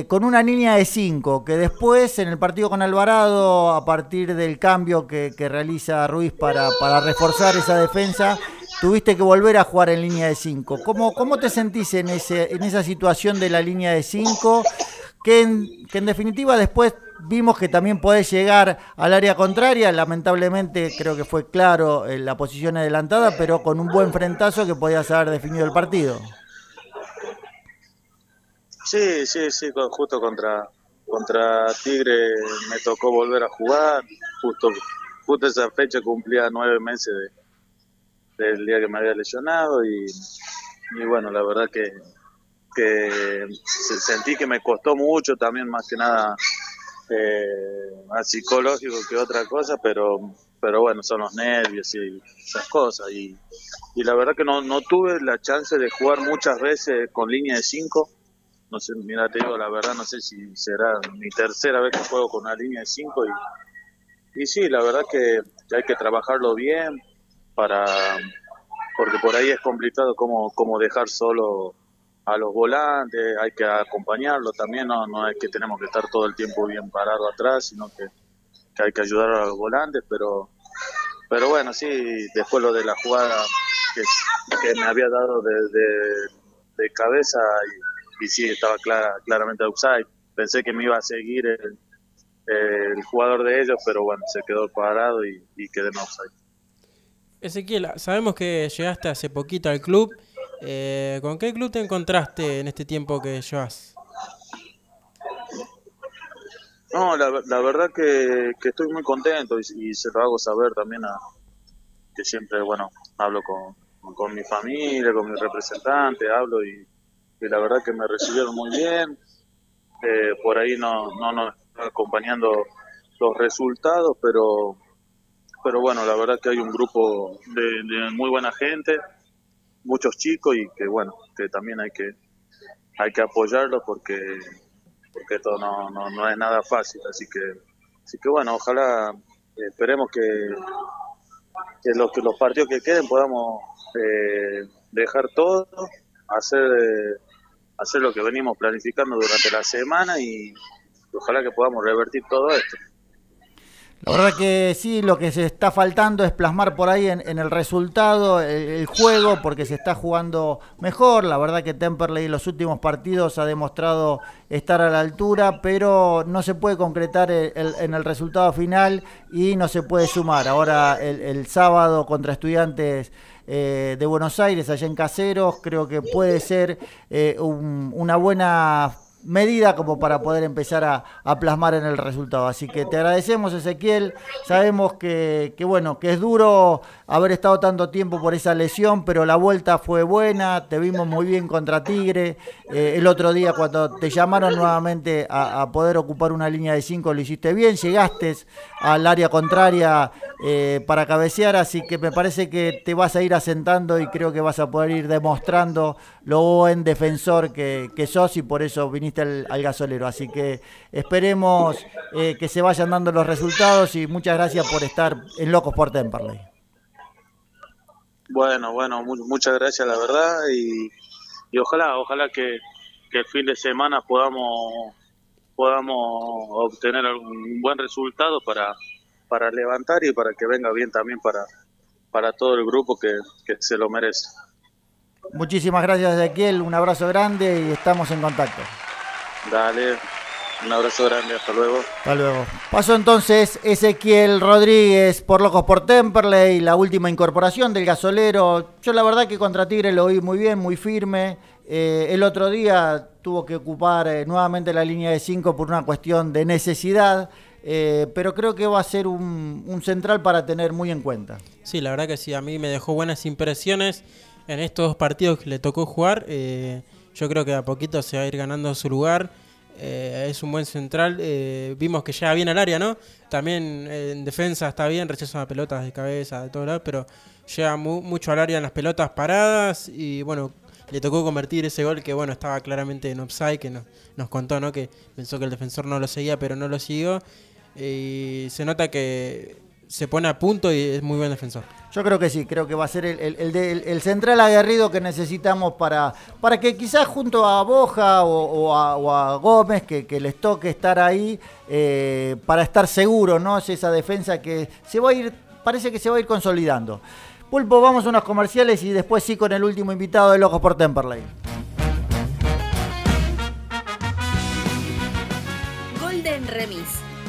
con una línea de 5, que después en el partido con Alvarado, a partir del cambio que, que realiza Ruiz para, para reforzar esa defensa, tuviste que volver a jugar en línea de 5. ¿Cómo, ¿Cómo te sentís en, ese, en esa situación de la línea de 5? Que en, que en definitiva después vimos que también podés llegar al área contraria, lamentablemente creo que fue claro en la posición adelantada, pero con un buen frentazo que podías haber definido el partido. Sí, sí, sí, justo contra contra Tigre me tocó volver a jugar, justo justo esa fecha cumplía nueve meses de- del día que me había lesionado y, y bueno, la verdad que, que se- sentí que me costó mucho también más que nada eh, más psicológico que otra cosa, pero pero bueno, son los nervios y esas cosas. Y, y la verdad que no, no tuve la chance de jugar muchas veces con línea de 5 no sé, mira, te digo la verdad, no sé si será mi tercera vez que juego con una línea de 5 y, y sí, la verdad que, hay que trabajarlo bien para porque por ahí es complicado como, como dejar solo a los volantes, hay que acompañarlo también, no, no es que tenemos que estar todo el tiempo bien parado atrás, sino que, hay que ayudar a los volantes, pero pero bueno, sí, después lo de la jugada que, me había dado de, de- cabeza y, sí, estaba clara, claramente outside. Pensé que me iba a seguir el, jugador de ellos, pero bueno, se quedó parado y, y quedé en offside. Ezequiel, sabemos que llegaste hace poquito al club. Eh, ¿Con qué club te encontraste en este tiempo que llevas? No, la, verdad que, estoy muy contento y, se lo hago saber también a que siempre, bueno, hablo con, con mi familia, con mi representante, hablo y, la verdad que me recibieron muy bien. Eh, por ahí no, no nos acompañando los resultados, pero pero bueno, la verdad que hay un grupo de, de muy buena gente, muchos chicos y que bueno, que también hay que hay que apoyarlos porque porque esto no, no, no es nada fácil, así que así que bueno, ojalá eh, esperemos que que los que los partidos que queden podamos eh, dejar todo, hacer hacer lo que venimos planificando durante la semana y ojalá que podamos revertir todo esto. La verdad que sí, lo que se está faltando es plasmar por ahí en, en el resultado el, juego, porque se está jugando mejor. La verdad que Temperley en los últimos partidos ha demostrado estar a la altura, pero no se puede concretar el- en el resultado final y no se puede sumar. Ahora el, el sábado contra estudiantes eh, de Buenos Aires, allá en Caseros, creo que puede ser eh, un- una buena medida como para poder empezar a, plasmar en el resultado. Así que te agradecemos, Ezequiel. Sabemos que, bueno, que es duro haber estado tanto tiempo por esa lesión, pero la vuelta fue buena. Te vimos muy bien contra Tigre. Eh, el otro día, cuando te llamaron nuevamente a, a poder ocupar una línea de 5, lo hiciste bien. Llegaste al área contraria eh, para cabecear, así que me parece que te vas a ir asentando y creo que vas a poder ir demostrando lo buen defensor que, que sos y por eso viniste al, al gasolero. Así que esperemos eh, que se vayan dando los resultados y muchas gracias por estar en Locos por Temperley. Bueno, bueno, mu- muchas gracias la verdad y, y ojalá, ojalá que, que el fin de semana podamos podamos obtener algún buen resultado para, para levantar y para que venga bien también para, para todo el grupo que, que se lo merece. Muchísimas gracias, Ezequiel. Un abrazo grande y estamos en contacto. Dale, Un abrazo grande, hasta luego. Hasta luego. Pasó entonces Ezequiel Rodríguez por Locos por Temperley, la última incorporación del gasolero. Yo la verdad que contra Tigre lo oí muy bien, muy firme. Eh, el otro día tuvo que ocupar eh, nuevamente la línea de 5 por una cuestión de necesidad. Eh, pero creo que va a ser un, un, central para tener muy en cuenta. Sí, la verdad que sí, a mí me dejó buenas impresiones en estos partidos que le tocó jugar. Eh, yo creo que a poquito se va a ir ganando su lugar. Eh, es un buen central. Eh, vimos que llega bien al área, ¿no? También en defensa está bien, rechaza pelotas de cabeza, de todos lados, pero llega mu mucho al área en las pelotas paradas y bueno, le tocó convertir ese gol que bueno, estaba claramente en offside, que nos contó, ¿no? Que pensó que el defensor no lo seguía, pero no lo siguió. Y se nota que se pone a punto y es muy buen defensor. Yo creo que sí, creo que va a ser el, el, el, el central aguerrido que necesitamos para, para que quizás junto a Boja o, o, a, o a, Gómez, que, que, les toque estar ahí, eh, para estar seguros, ¿no? Es esa defensa que se va a ir, parece que se va a ir consolidando. Pulpo, vamos a unos comerciales y después sí con el último invitado de Locos por Temperley. Golden Remis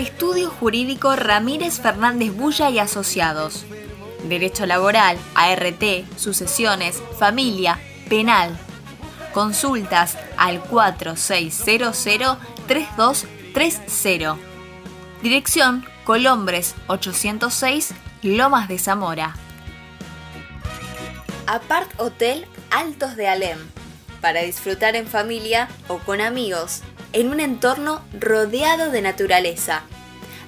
Estudio Jurídico Ramírez Fernández Bulla y Asociados. Derecho Laboral, ART, Sucesiones, Familia, Penal. Consultas al 4600-3230. Dirección Colombres 806, Lomas de Zamora. Apart Hotel Altos de Alem. Para disfrutar en familia o con amigos en un entorno rodeado de naturaleza,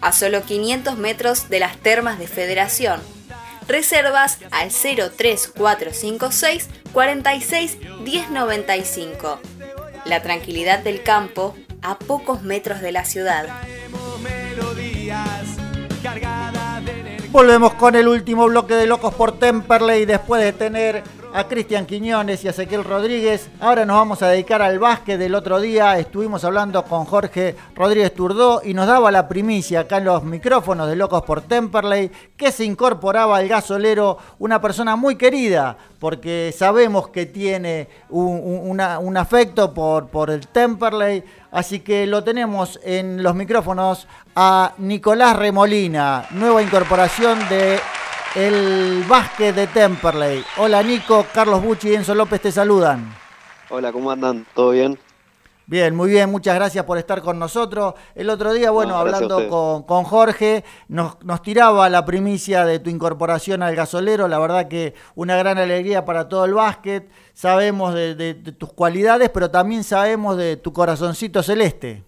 a solo 500 metros de las termas de Federación. Reservas al 03456 46 1095. La tranquilidad del campo a pocos metros de la ciudad. Volvemos con el último bloque de Locos por Temperley después de tener a Cristian Quiñones y a Ezequiel Rodríguez. Ahora nos vamos a dedicar al básquet del otro día. Estuvimos hablando con Jorge Rodríguez Turdó y nos daba la primicia acá en los micrófonos de Locos por Temperley que se incorporaba al gasolero una persona muy querida porque sabemos que tiene un, un, afecto por, por el Temperley. Así que lo tenemos en los micrófonos a Nicolás Remolina, nueva incorporación de el básquet de Temperley. Hola Nico, Carlos Bucci y Enzo López te saludan. Hola, ¿cómo andan? ¿Todo bien? Bien, muy bien, muchas gracias por estar con nosotros. El otro día, bueno, no, hablando con, con, Jorge, nos, nos, tiraba la primicia de tu incorporación al gasolero. La verdad que una gran alegría para todo el básquet. Sabemos de, de, de tus cualidades, pero también sabemos de tu corazoncito celeste.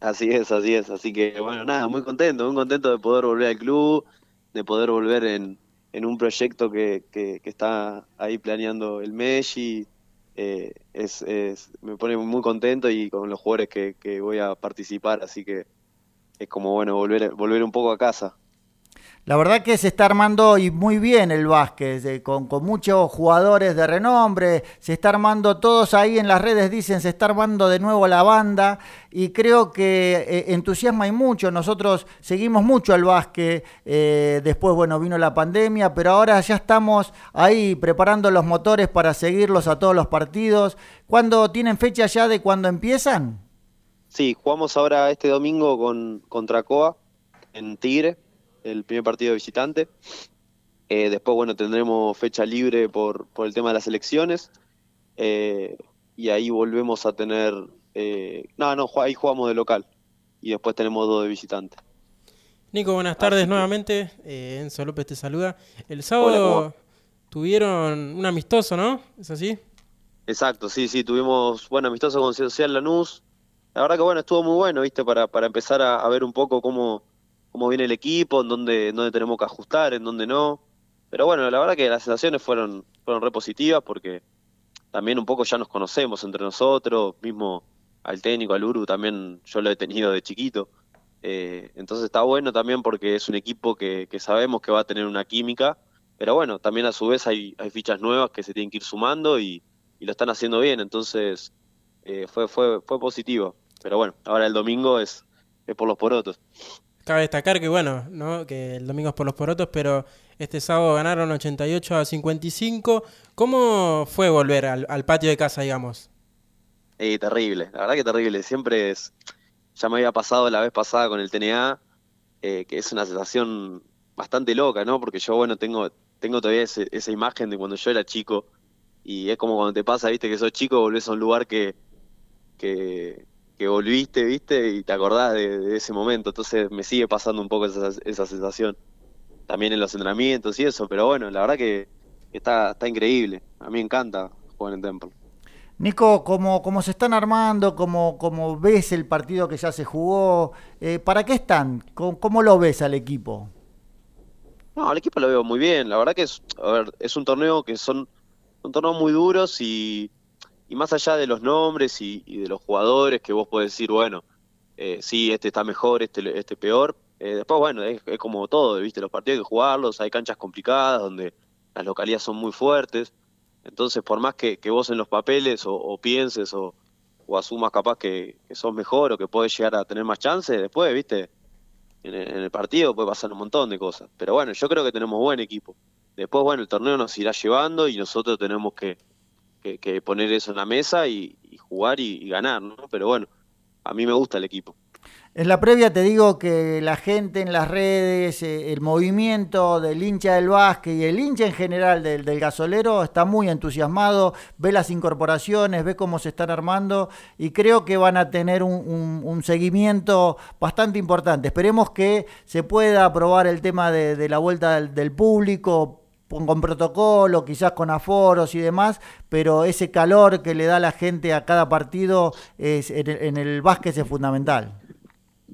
Así es, así es. Así que, bueno, nada, muy contento, muy contento de poder volver al club de poder volver en, en un proyecto que, que, que, está ahí planeando el Messi. Eh, es, es, me pone muy contento y con los jugadores que, que, voy a participar, así que es como bueno volver, volver un poco a casa. La verdad que se está armando y muy bien el básquet, eh, con, muchos jugadores de renombre, se está armando todos ahí en las redes, dicen, se está armando de nuevo la banda y creo que eh, entusiasma y mucho. Nosotros seguimos mucho el básquet, eh, después, bueno, vino la pandemia, pero ahora ya estamos ahí preparando los motores para seguirlos a todos los partidos. ¿Cuándo tienen fecha ya de cuándo empiezan? Sí, jugamos ahora este domingo con, contra Coa en Tigre el primer partido de visitante. Eh, después, bueno, tendremos fecha libre por, por el tema de las elecciones. Eh, y ahí volvemos a tener. Eh, no, no, ahí jugamos de local. Y después tenemos dos de visitante. Nico, buenas tardes Así nuevamente. Que... Enzo López te saluda. El sábado Hola, tuvieron un amistoso, ¿no? ¿Es así? Exacto, sí, sí. Tuvimos, bueno, amistoso con Social Lanús. La verdad que, bueno, estuvo muy bueno, ¿viste? Para, para empezar a, a ver un poco cómo cómo viene el equipo, en dónde, en dónde tenemos que ajustar, en dónde no. Pero bueno, la verdad que las sensaciones fueron, fueron re positivas porque también un poco ya nos conocemos entre nosotros, mismo al técnico, al Uru, también yo lo he tenido de chiquito. Eh, entonces está bueno también porque es un equipo que, sabemos que va a tener una química, pero bueno, también a su vez hay, hay fichas nuevas que se tienen que ir sumando y, y lo están haciendo bien, entonces eh, fue, fue, fue positivo. Pero bueno, ahora el domingo es, es por los porotos. Cabe destacar que bueno, ¿no? que el domingo es por los porotos, pero este sábado ganaron 88 a 55. ¿Cómo fue volver al, patio de casa, digamos? Eh, terrible, la verdad que terrible. Siempre es, ya me había pasado la vez pasada con el TNA, eh, que es una sensación bastante loca, ¿no? Porque yo, bueno, tengo, tengo todavía esa imagen de cuando yo era chico y es como cuando te pasa, viste, que sos chico, volvés a un lugar que, que, que volviste, viste, y te acordás de, de, ese momento. Entonces me sigue pasando un poco esa, esa sensación. También en los entrenamientos y eso, pero bueno, la verdad que está, está increíble. A mí me encanta jugar en Temple. Nico, ¿cómo, cómo se están armando? ¿Cómo, cómo ves el partido que ya se jugó? Eh, ¿Para qué están? ¿Cómo, ¿Cómo, lo ves al equipo? No, al equipo lo veo muy bien. La verdad que es, a ver, es un torneo que son, son torneos muy duros y, y más allá de los nombres y, de los jugadores que vos podés decir, bueno, eh, sí, este está mejor, este, este peor. Eh, después, bueno, es, como todo, ¿viste? Los partidos hay que jugarlos, hay canchas complicadas donde las localidades son muy fuertes. Entonces, por más que, que vos en los papeles o, o pienses o, o, asumas capaz que, que, sos mejor o que podés llegar a tener más chances, después, viste, en en el, partido puede pasar un montón de cosas. Pero bueno, yo creo que tenemos buen equipo. Después, bueno, el torneo nos irá llevando y nosotros tenemos que, que poner eso en la mesa y, jugar y, ganar, ¿no? Pero bueno, a mí me gusta el equipo. En la previa te digo que la gente en las redes, eh, el movimiento del hincha del básquet y el hincha en general del, gasolero está muy entusiasmado, ve las incorporaciones, ve cómo se están armando y creo que van a tener un, seguimiento bastante importante. Esperemos que se pueda aprobar el tema de, la vuelta del público con protocolo, quizás con aforos y demás, pero ese calor que le da la gente a cada partido es, en, el, en básquet es fundamental.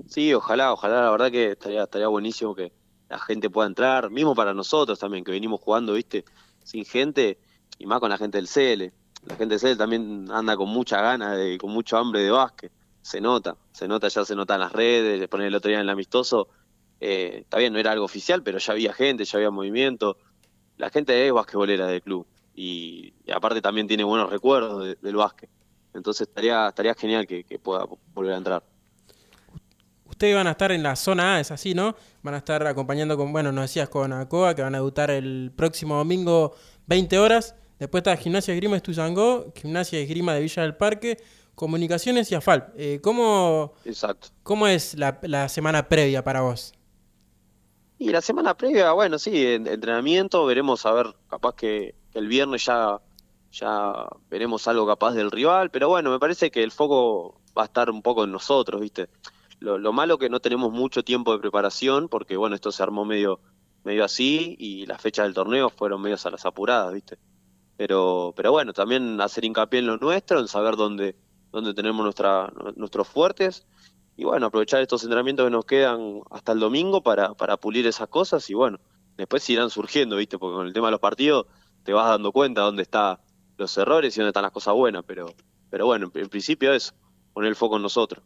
Sí, ojalá, ojalá, la verdad que estaría, estaría buenísimo que la gente pueda entrar, mismo para nosotros también, que venimos jugando, viste, sin gente, y más con la gente del CL. La gente del CL también anda con mucha gana, de, con mucho hambre de básquet, se nota, se nota, ya se nota en las redes, le ponen el otro día en el amistoso, eh, está bien, no era algo oficial, pero ya había gente, ya había movimiento, la gente es basquetbolera del club, y, y aparte también tiene buenos recuerdos de, del básquet, entonces estaría, estaría genial que, que pueda volver a entrar ustedes van a estar en la zona A, es así, ¿no? Van a estar acompañando con, bueno, nos decías con ACOA, que van a debutar el próximo domingo 20 horas. Después está Gimnasia Esgrima Estuzangó, Gimnasia Esgrima de Villa del Parque, Comunicaciones y AFAL. Eh, ¿cómo, Exacto. ¿Cómo es la, la, semana previa para vos? Y la semana previa, bueno, sí, entrenamiento, veremos a ver, capaz que el viernes ya, ya veremos algo capaz del rival, pero bueno, me parece que el foco va a estar un poco en nosotros, ¿viste? Lo, lo, malo que no tenemos mucho tiempo de preparación, porque bueno, esto se armó medio, medio así y las fechas del torneo fueron medio a las apuradas, ¿viste? Pero, pero bueno, también hacer hincapié en lo nuestro, en saber dónde, dónde tenemos nuestra, nuestros fuertes y bueno, aprovechar estos entrenamientos que nos quedan hasta el domingo para, para pulir esas cosas y bueno, después irán surgiendo, ¿viste? Porque con el tema de los partidos te vas dando cuenta dónde están los errores y dónde están las cosas buenas, pero, pero bueno, en, en principio eso, poner el foco en nosotros.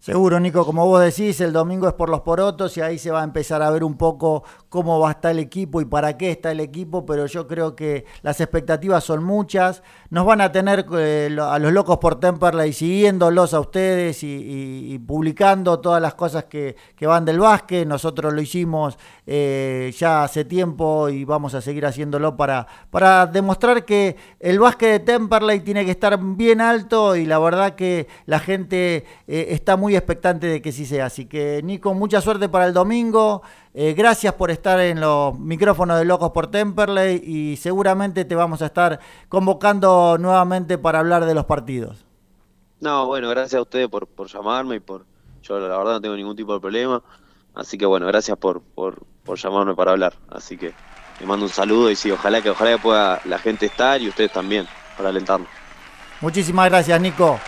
Seguro, Nico, como vos decís, el domingo es por los porotos y ahí se va a empezar a ver un poco cómo va a estar el equipo y para qué está el equipo, pero yo creo que las expectativas son muchas. Nos van a tener eh, a los locos por Temperley siguiéndolos a ustedes y, y, publicando todas las cosas que, que, van del básquet. Nosotros lo hicimos eh, ya hace tiempo y vamos a seguir haciéndolo para, para demostrar que el básquet de Temperley tiene que estar bien alto y la verdad que la gente eh, está muy expectante de que sí sea. Así que Nico, mucha suerte para el domingo. Eh, gracias por estar en los micrófonos de Locos por Temperley y seguramente te vamos a estar convocando nuevamente para hablar de los partidos. No, bueno, gracias a ustedes por, por llamarme y por... Yo la verdad no tengo ningún tipo de problema. Así que bueno, gracias por, por, por llamarme para hablar. Así que le mando un saludo y sí, ojalá que ojalá que pueda la gente estar y ustedes también para alentarnos. Muchísimas gracias, Nico.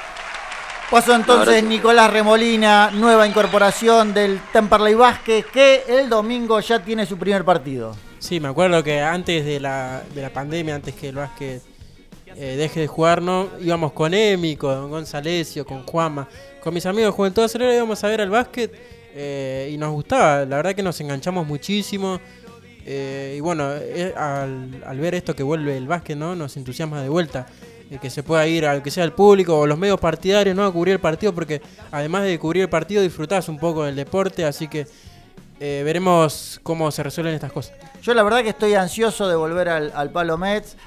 Pasó entonces no, Nicolás Remolina, nueva incorporación del Temperley Vázquez, que el domingo ya tiene su primer partido. Sí, me acuerdo que antes de la, de la pandemia, antes que el básquet eh, deje de jugar, ¿no? Íbamos con Emi, con Gonzalesio, con Juama, con mis amigos de Juventud Acelera íbamos a ver al básquet eh, y nos gustaba. La verdad que nos enganchamos muchísimo. Eh, y bueno, eh, al, ver esto que vuelve el básquet, ¿no? Nos entusiasma de vuelta. que se pueda ir al que sea el público o los medios partidarios, ¿no? A cubrir el partido, porque además de cubrir el partido disfrutás un poco del deporte, así que veremos cómo se resuelven estas cosas. Yo la verdad que estoy ansioso de volver al, al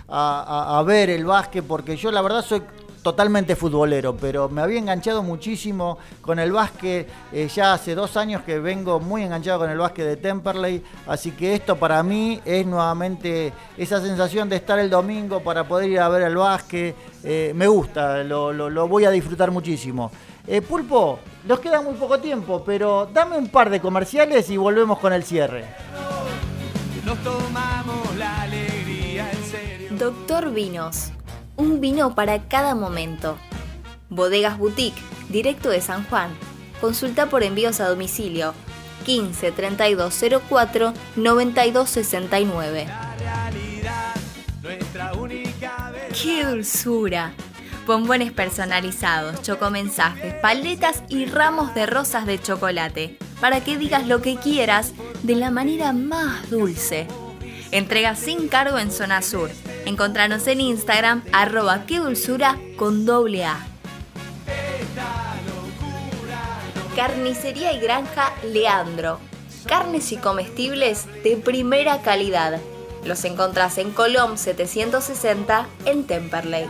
a- a ver el básquet, porque yo la verdad soy totalmente futbolero, pero me había enganchado muchísimo con el básquet. eh, ya hace dos años que vengo muy enganchado con el básquet de Temperley, así que esto para mí es nuevamente esa sensación de estar el domingo para poder ir a ver el básquet. eh, me gusta, lo, lo- lo voy a disfrutar muchísimo. Eh, Pulpo, nos queda muy poco tiempo, pero dame un par de comerciales y volvemos con el cierre. Nos tomamos la alegría en serio. Doctor Vinos. Un vino para cada momento. Bodegas Boutique, directo de San Juan. Consulta por envíos a domicilio 15 3204 9269. Nuestra única vez. ¡Qué dulzura! Bombones personalizados, chocomensajes, paletas y ramos de rosas de chocolate. Para que digas lo que quieras de la manera más dulce. Entrega sin cargo en Zona Sur. Encontranos en Instagram, arroba qué dulzura con doble A. Carnicería y Granja Leandro. Carnes y comestibles de primera calidad. Los encontrás en Colom 760 en Temperley.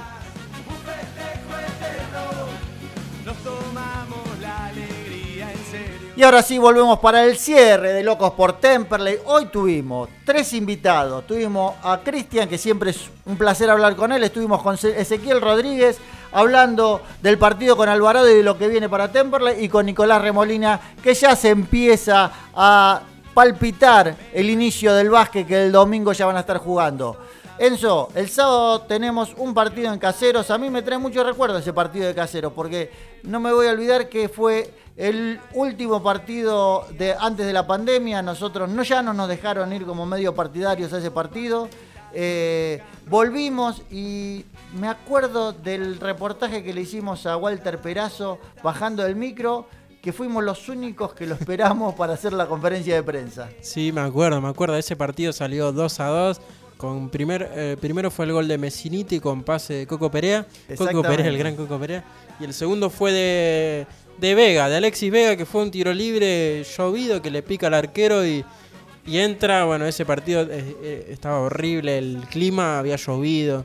Y ahora sí volvemos para el cierre de Locos por Temperley. Hoy tuvimos tres invitados. Tuvimos a Cristian, que siempre es un placer hablar con él. Estuvimos con Ezequiel Rodríguez hablando del partido con Alvarado y de lo que viene para Temperley. Y con Nicolás Remolina, que ya se empieza a palpitar el inicio del básquet que el domingo ya van a estar jugando. Enzo, el sábado tenemos un partido en Caseros. A mí me trae mucho recuerdo ese partido de Caseros, porque no me voy a olvidar que fue el último partido de antes de la pandemia. Nosotros no ya no nos dejaron ir como medio partidarios a ese partido. Eh, volvimos y me acuerdo del reportaje que le hicimos a Walter Perazo bajando del micro, que fuimos los únicos que lo esperamos <laughs> para hacer la conferencia de prensa. Sí, me acuerdo, me acuerdo. Ese partido salió 2 a 2. Con primer, eh, primero fue el gol de Messiniti con pase de Coco Perea. Coco. Perea, el gran Coco Perea. Y el segundo fue de, de Vega, de Alexis Vega, que fue un tiro libre llovido que le pica al arquero y, y entra. Bueno, ese partido eh, eh, estaba horrible, el clima había llovido.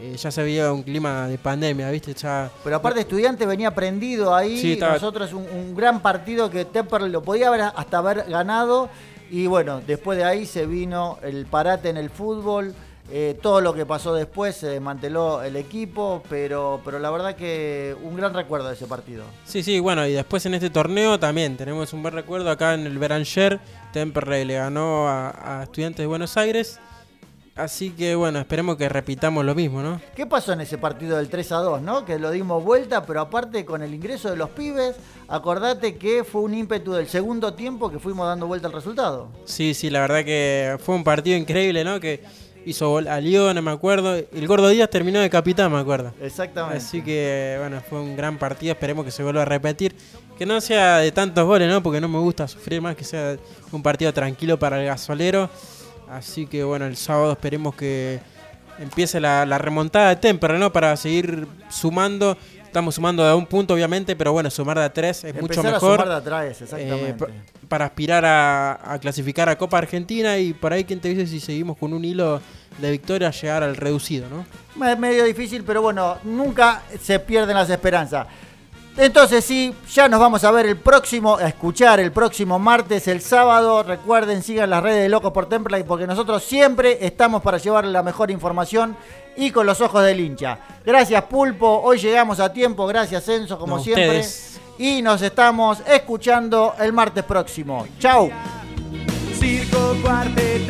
eh, ya se veía un clima de pandemia, ¿viste? Ya, Pero aparte estudiante venía prendido ahí, Sí, estaba- nosotros un, un gran partido que Tepper lo podía haber hasta haber ganado y bueno, después de ahí se vino el parate en el fútbol, eh, todo lo que pasó después se desmanteló el equipo, pero, pero la verdad que un gran recuerdo de ese partido. Sí, sí, bueno, y después en este torneo también tenemos un buen recuerdo acá en el Beranger. Temperley le ganó a, a Estudiantes de Buenos Aires. Así que bueno, esperemos que repitamos lo mismo, ¿no? ¿Qué pasó en ese partido del 3 a 2, no? Que lo dimos vuelta, pero aparte con el ingreso de los pibes, acordate que fue un ímpetu del segundo tiempo que fuimos dando vuelta al resultado. Sí, sí, la verdad que fue un partido increíble, ¿no? Que hizo gol a Lione, me acuerdo. El Gordo Díaz terminó de capitán, me acuerdo. Exactamente. Así que bueno, fue un gran partido, esperemos que se vuelva a repetir. Que no sea de tantos goles, ¿no? Porque no me gusta sufrir más, que sea un partido tranquilo para el gasolero. Así que bueno, el sábado esperemos que empiece la, la remontada de Temperley, ¿no? Para seguir sumando. Estamos sumando de a un punto, obviamente, pero bueno, sumar de a tres es mucho Empezar a mejor. sumar de atrás, exactamente. Eh, pa- para aspirar a, a clasificar a Copa Argentina y por ahí, quien te dice si seguimos con un hilo de victoria, llegar al reducido, ¿no? Es medio difícil, pero bueno, nunca se pierden las esperanzas. Entonces sí, ya nos vamos a ver el próximo, a escuchar el próximo martes, el sábado. Recuerden, sigan las redes de Locos por Temperley porque nosotros siempre estamos para llevarle la mejor información y con los ojos del hincha. Gracias Pulpo, hoy llegamos a tiempo, gracias Enzo, como No, siempre. ustedes. Y nos estamos escuchando el martes próximo. Chau. Circo Cuarte